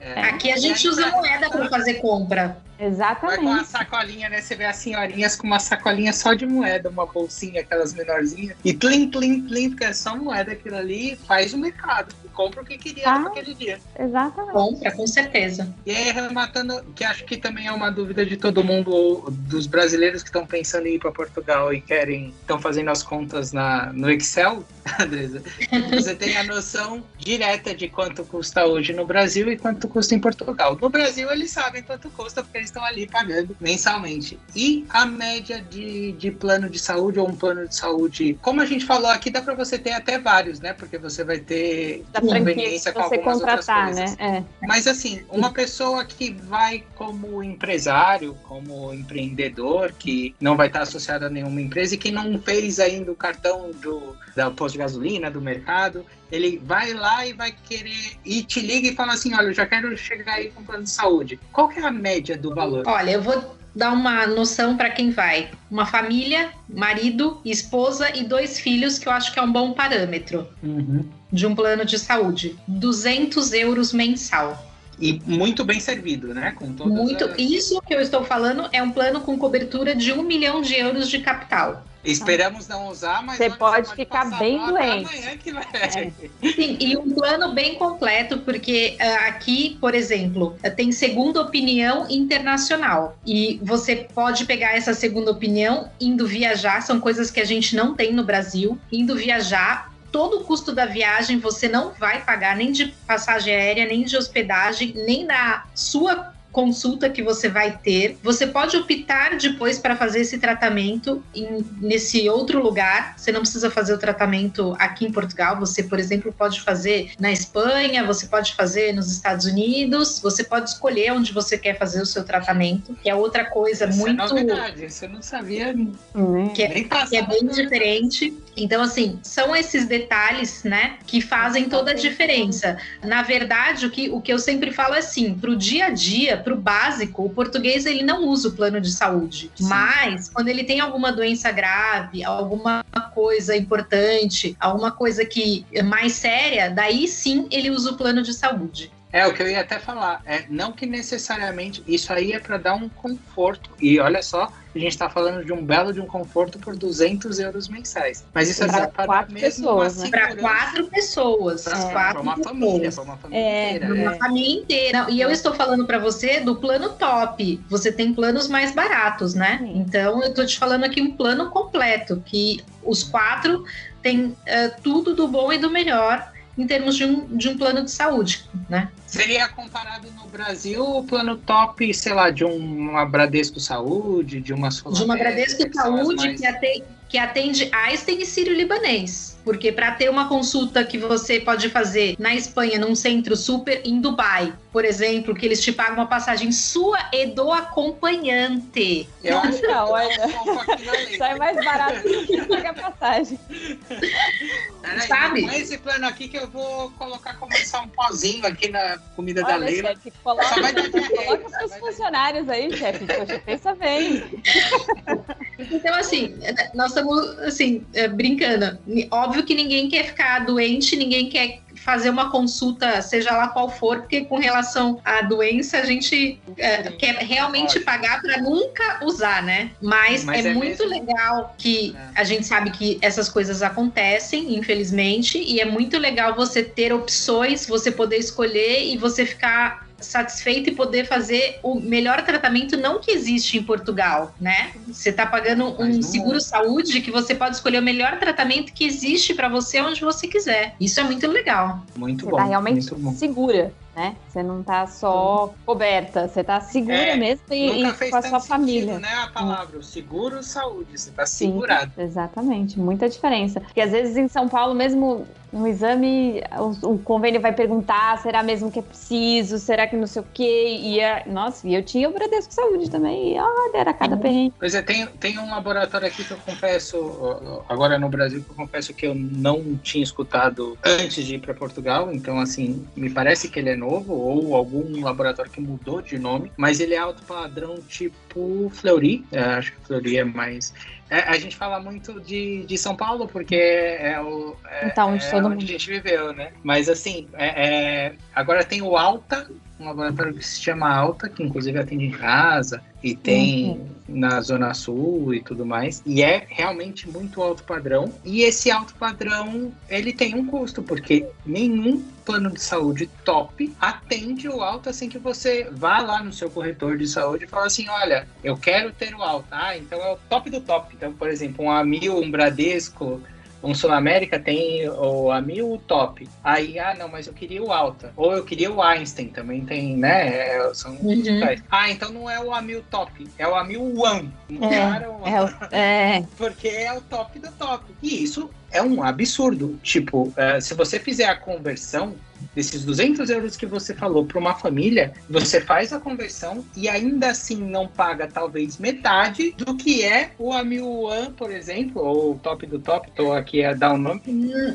É. Aqui a gente usa moeda para fazer compra. Exatamente. Vai com uma sacolinha, né? Você vê as senhorinhas com uma sacolinha só de moeda, uma bolsinha, aquelas menorzinhas. E plim, plim, plim, porque é só moeda aquilo ali, faz o mercado. Compra o que queria ah, naquele dia. Exatamente. Compra, com certeza. E aí, rematando, que acho que também é uma dúvida de todo mundo, dos brasileiros que estão pensando em ir para Portugal e querem, estão fazendo as contas na, no Excel, Andresa. Você tem a noção direta de quanto custa hoje no Brasil e quanto custa em Portugal. No Brasil, eles sabem quanto custa, porque eles estão ali pagando mensalmente. E a média de, de plano de saúde ou um plano de saúde, como a gente falou aqui, dá para você ter até vários, né? Porque você vai ter conveniência com algumas contratar, outras coisas. Né? É. Mas assim, uma pessoa que vai como empresário, como empreendedor, que não vai estar associado a nenhuma empresa e que não fez ainda o cartão do, da posto de gasolina, do mercado, ele vai lá e vai querer e te liga e fala assim, olha, eu já quero chegar aí com plano de saúde. Qual que é a média do valor? Olha, eu vou dar uma noção para quem vai. Uma família, marido, esposa e dois filhos, que eu acho que é um bom parâmetro uhum. de um plano de saúde. 200 euros mensal. E muito bem servido, né? Com muito. As... Isso que eu estou falando é um plano com cobertura de um milhão de euros de capital. Esperamos não usar, mas você pode, ficar bem doente. É. Sim, e um plano bem completo, porque uh, aqui, por exemplo, tem segunda opinião internacional. E você pode pegar essa segunda opinião indo viajar, são coisas que a gente não tem no Brasil, indo viajar todo o custo da viagem você não vai pagar nem de passagem aérea, nem de hospedagem, nem na sua consulta que você vai ter. Você pode optar depois para fazer esse tratamento em, nesse outro lugar. Você não precisa fazer o tratamento aqui em Portugal. Você, por exemplo, pode fazer na Espanha, você pode fazer nos Estados Unidos. Você pode escolher onde você quer fazer o seu tratamento, que é outra coisa Essa é muito. É novidade, isso eu não sabia. Que é, que é bem diferente. Então, assim, são esses detalhes, né, que fazem toda a diferença. Na verdade, o que, o que eu sempre falo é assim, para o dia a dia, para o básico, o português ele não usa o plano de saúde. Sim. Mas, quando ele tem alguma doença grave, alguma coisa importante, alguma coisa que é mais séria, daí sim ele usa o plano de saúde. É, o que eu ia até falar. É, não que necessariamente isso aí é para dar um conforto. E olha só, a gente está falando de um belo de um conforto por 200 euros mensais. Mas isso é para quatro pessoas, né? Para quatro pessoas. Para uma família, para uma família é, inteira. Para uma é. família inteira. E eu estou falando para você do plano top. Você tem planos mais baratos, né? Sim. Então eu estou te falando aqui um plano completo, que os quatro têm uh, tudo do bom e do melhor em termos de um, de um plano de saúde, né? Seria comparado no Brasil o plano top, sei lá, de uma Bradesco Saúde, de uma De uma Bradesco Saúde mais... que, atende, que atende Einstein e Sírio-Libanês. Porque para ter uma consulta que você pode fazer na Espanha, num centro super, em Dubai, por exemplo, que eles te pagam uma passagem sua e do acompanhante. Eu acho que olha. Sai mais barato do que pagar passagem. Peraí, Sabe? Com esse plano aqui que eu vou colocar como só um pozinho aqui na comida olha, da Leila. Chefe, coloca, Só vai coloca os seus funcionários aí, chefe. Poxa, pensa bem. Então, assim, nós estamos assim, é, brincando. Óbvio que ninguém quer ficar doente, ninguém quer fazer uma consulta, seja lá qual for, porque com relação à doença a gente é, quer realmente pagar para nunca usar, né? Mas, Mas é, é, muito mesmo... legal que é. a gente sabe que essas coisas acontecem, infelizmente, e é muito legal você ter opções, você poder escolher e você ficar satisfeito e poder fazer o melhor tratamento não que existe em Portugal, né? Você está pagando um seguro saúde que você pode escolher o melhor tratamento que existe para você onde você quiser. Isso é muito legal. Muito você bom. Tá realmente segura né? Você não tá só coberta, você tá segura é, mesmo e, e com a sua família. Sentido, né, a palavra, seguro saúde, você tá segurado. Sim, exatamente, muita diferença. Porque às vezes em São Paulo mesmo no exame o, o, convênio vai perguntar, será mesmo que é preciso, será que não sei o quê, e a, nossa, e eu tinha o Bradesco Saúde também, e olha, era cada perrengue. Pois é, tem, tem um laboratório aqui que eu confesso, agora no Brasil, que eu confesso que eu não tinha escutado antes de ir para Portugal, então assim, me parece que ele é novo, novo ou algum laboratório que mudou de nome, mas ele é alto padrão tipo Fleury, é, acho que Fleury é mais é, a gente fala muito de, de São Paulo porque é o é, então, onde, é onde mundo... a gente viveu, né? Mas assim, é, é, agora tem o Alta, um laboratório que se chama Alta, que inclusive atende em casa e tem uhum. na Zona Sul e tudo mais. E é realmente muito alto padrão. E esse alto padrão, ele tem um custo, porque nenhum plano de saúde top atende o alto assim que você vá lá no seu corretor de saúde e fala assim, olha, eu quero ter o alto. Ah, então é o top do top. Então, por exemplo, um Amil, um Bradesco, um Sul América tem o Amil o top. Aí, ah, não, mas eu queria o Alta. Ou eu queria o Einstein, também tem, né? É, são uhum. Ah, então não é o Amil top, é o Amil One. É, é, é. Porque é o top do top. E isso é um absurdo. Tipo, uh, se você fizer a conversão desses 200 euros que você falou para uma família, você faz a conversão e ainda assim não paga talvez metade do que é o One, por exemplo, ou o top do top, estou aqui a dar um nome.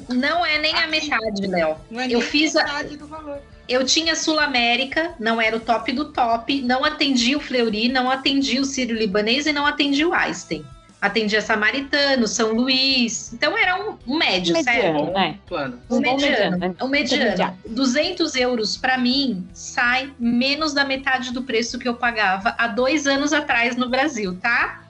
Não é nem a metade, Léo. Não é nem Eu a fiz metade a... do valor. Eu tinha Sul América, não era o top do top, não atendi o Fleury, não atendi o Sírio Libanês e não atendi o Einstein atendia Samaritano, São Luís. Então era um, um médio, mediano, certo? Né? Plano. Um, um mediano. mediano. Um mediano. 200 euros para mim sai menos da metade do preço que eu pagava há dois anos atrás no Brasil, tá?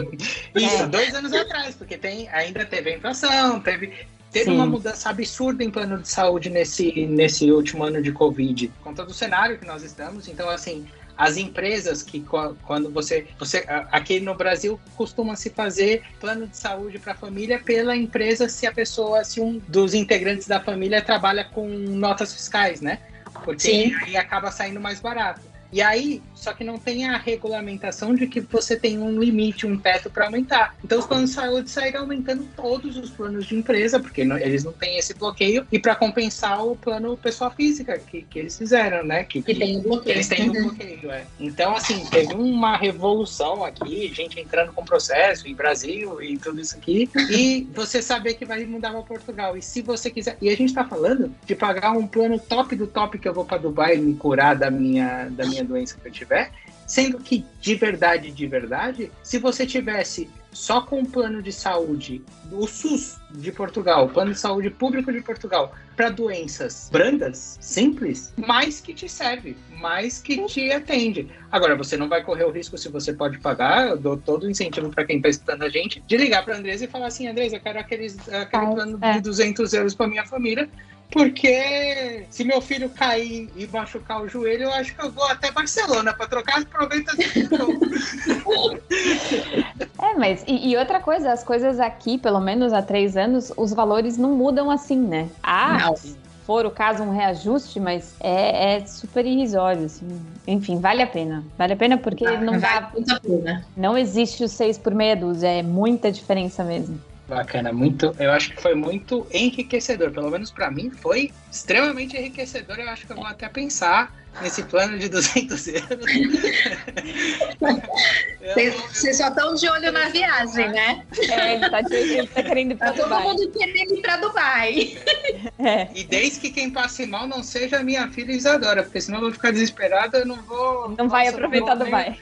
Isso, é. dois anos atrás, porque tem, ainda teve a inflação, teve, Teve Sim. uma mudança absurda em plano de saúde nesse, nesse último ano de Covid, por conta do cenário que nós estamos. Então, assim, as empresas que quando você, você aqui no Brasil costuma se fazer plano de saúde para a família pela empresa se a pessoa, se um dos integrantes da família trabalha com notas fiscais, né? Porque Sim. aí acaba saindo mais barato. E aí, só que não tem a regulamentação de que você tem um limite, um teto para aumentar. Então, os planos de saúde saíram aumentando todos os planos de empresa, porque não, eles não têm esse bloqueio, e para compensar o plano pessoa física que, que eles fizeram, né? Que, que, que tem o bloqueio. Eles têm o uhum. bloqueio, é. Então, assim, teve uma revolução aqui, gente entrando com processo em Brasil e tudo isso aqui, e você saber que vai mudar para Portugal. E se você quiser. E a gente está falando de pagar um plano top do top que eu vou para Dubai me curar da minha, da minha minha doença que eu tiver, sendo que de verdade, de verdade, se você tivesse só com o plano de saúde, o SUS de Portugal, o plano de saúde público de Portugal, para doenças brandas, simples, mais que te serve, mais que te atende. Agora, você não vai correr o risco se você pode pagar, eu dou todo o incentivo para quem está escutando a gente, de ligar para a Andresa e falar assim, Andresa, eu quero aqueles, aquele plano é. de 200 euros para minha família, porque se meu filho cair e machucar o joelho, eu acho que eu vou até Barcelona para trocar, aproveita de novo. É, mas e, e, outra coisa, as coisas aqui, pelo menos há três anos, os valores não mudam assim, né? Ah, não. se for o caso, um reajuste, mas é, é, super irrisório, assim. Enfim, vale a pena. Vale a pena porque ah, não dá. Não existe o seis por meia dúzia, é muita diferença mesmo. Bacana, muito. Eu acho que foi muito enriquecedor. Pelo menos para mim foi extremamente enriquecedor. Eu acho que eu vou até pensar nesse plano de 200 euros. Vocês só estão de olho na viagem, né? É, ele tá, ele tá querendo ir pra tá Dubai. Todo mundo querendo ir pra Dubai. É. E desde que quem passe mal não seja a minha filha Isadora, porque senão eu vou ficar desesperada, eu não vou. Não vai aproveitar Dubai.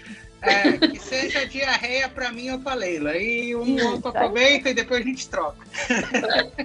É, que seja diarreia para mim ou para Leila. E um outro aproveita e depois a gente troca.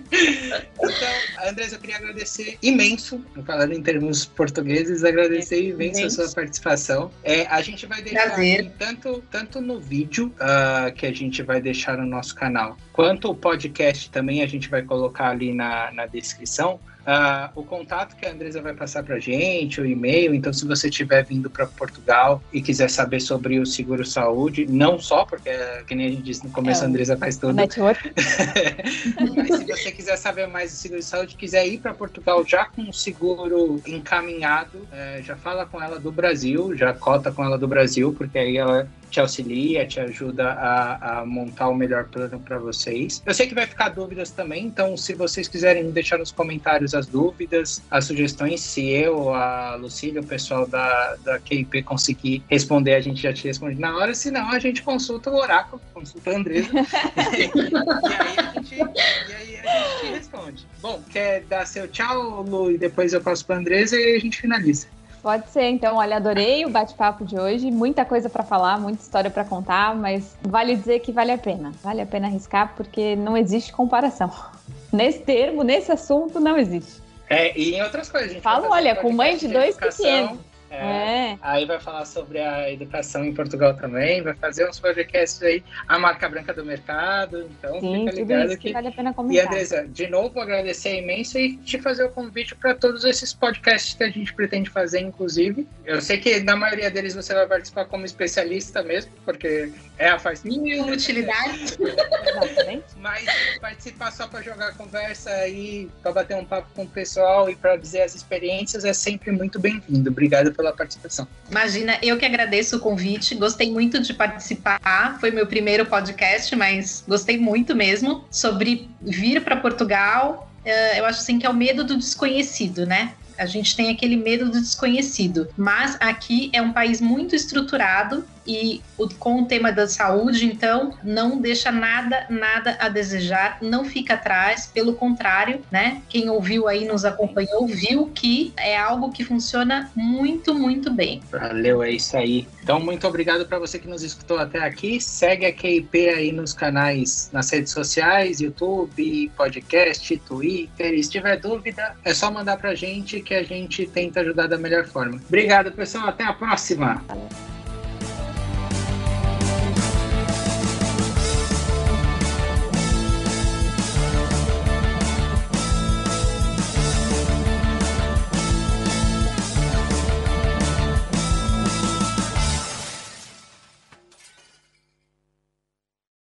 então, Andrés, eu queria agradecer imenso, falando em termos portugueses, agradecer imenso, a sua participação. É, a gente vai deixar aqui, tanto, tanto no vídeo uh, que a gente vai deixar no nosso canal, quanto o podcast também a gente vai colocar ali na, na descrição. Uh, o contato que a Andresa vai passar para gente, o e-mail. Então, se você estiver vindo para Portugal e quiser saber sobre o seguro saúde, não só, porque, que nem a gente disse no começo, é, a Andresa faz tudo. Network. Mas se você quiser saber mais do seguro saúde, quiser ir para Portugal já com o seguro encaminhado, é, já fala com ela do Brasil, já cota com ela do Brasil, porque aí ela te auxilia, te ajuda a, a montar o melhor plano para vocês. Eu sei que vai ficar dúvidas também, então se vocês quiserem deixar nos comentários as dúvidas, as sugestões, se eu, a Lucília, o pessoal da, da QIP conseguir responder, a gente já te responde na hora, senão a gente consulta o oráculo, consulta a Andresa, e, aí a gente, e aí a gente te responde. Bom, quer dar seu tchau, Lu, e depois eu passo para a Andresa e a gente finaliza. Pode ser, então, olha, adorei o bate-papo de hoje, muita coisa para falar, muita história para contar, mas vale dizer que vale a pena, vale a pena arriscar porque não existe comparação. Nesse termo, nesse assunto, não existe. É, e em outras coisas. Fala, olha, com mãe de dois pequenos é, é. Aí vai falar sobre a educação em Portugal também, vai fazer uns podcasts aí, a marca branca do mercado, então Sim, fica ligado que vale a pena comentar. E Andresa, de novo agradecer imenso e te fazer o convite para todos esses podcasts que a gente pretende fazer, inclusive. Eu sei que na maioria deles você vai participar como especialista mesmo, porque é, faz mil utilidades. Mas participar só para jogar conversa aí, para bater um papo com o pessoal e para dizer as experiências é sempre muito bem-vindo. Obrigado pela participação. Imagina, eu que agradeço o convite, gostei muito de participar. Foi meu primeiro podcast, mas gostei muito mesmo sobre vir para Portugal. Uh, eu acho assim que é o medo do desconhecido, né? A gente tem aquele medo do desconhecido. Mas aqui é um país muito estruturado e o, com o tema da saúde, então, não deixa nada, nada a desejar, não fica atrás, pelo contrário, né? Quem ouviu aí, nos acompanhou, viu que é algo que funciona muito, muito bem. Valeu, é isso aí. Então, muito obrigado para você que nos escutou até aqui. Segue a KIP aí nos canais, nas redes sociais, YouTube, podcast, Twitter. E se tiver dúvida, é só mandar pra gente que a gente tenta ajudar da melhor forma. Obrigado, pessoal. Até a próxima.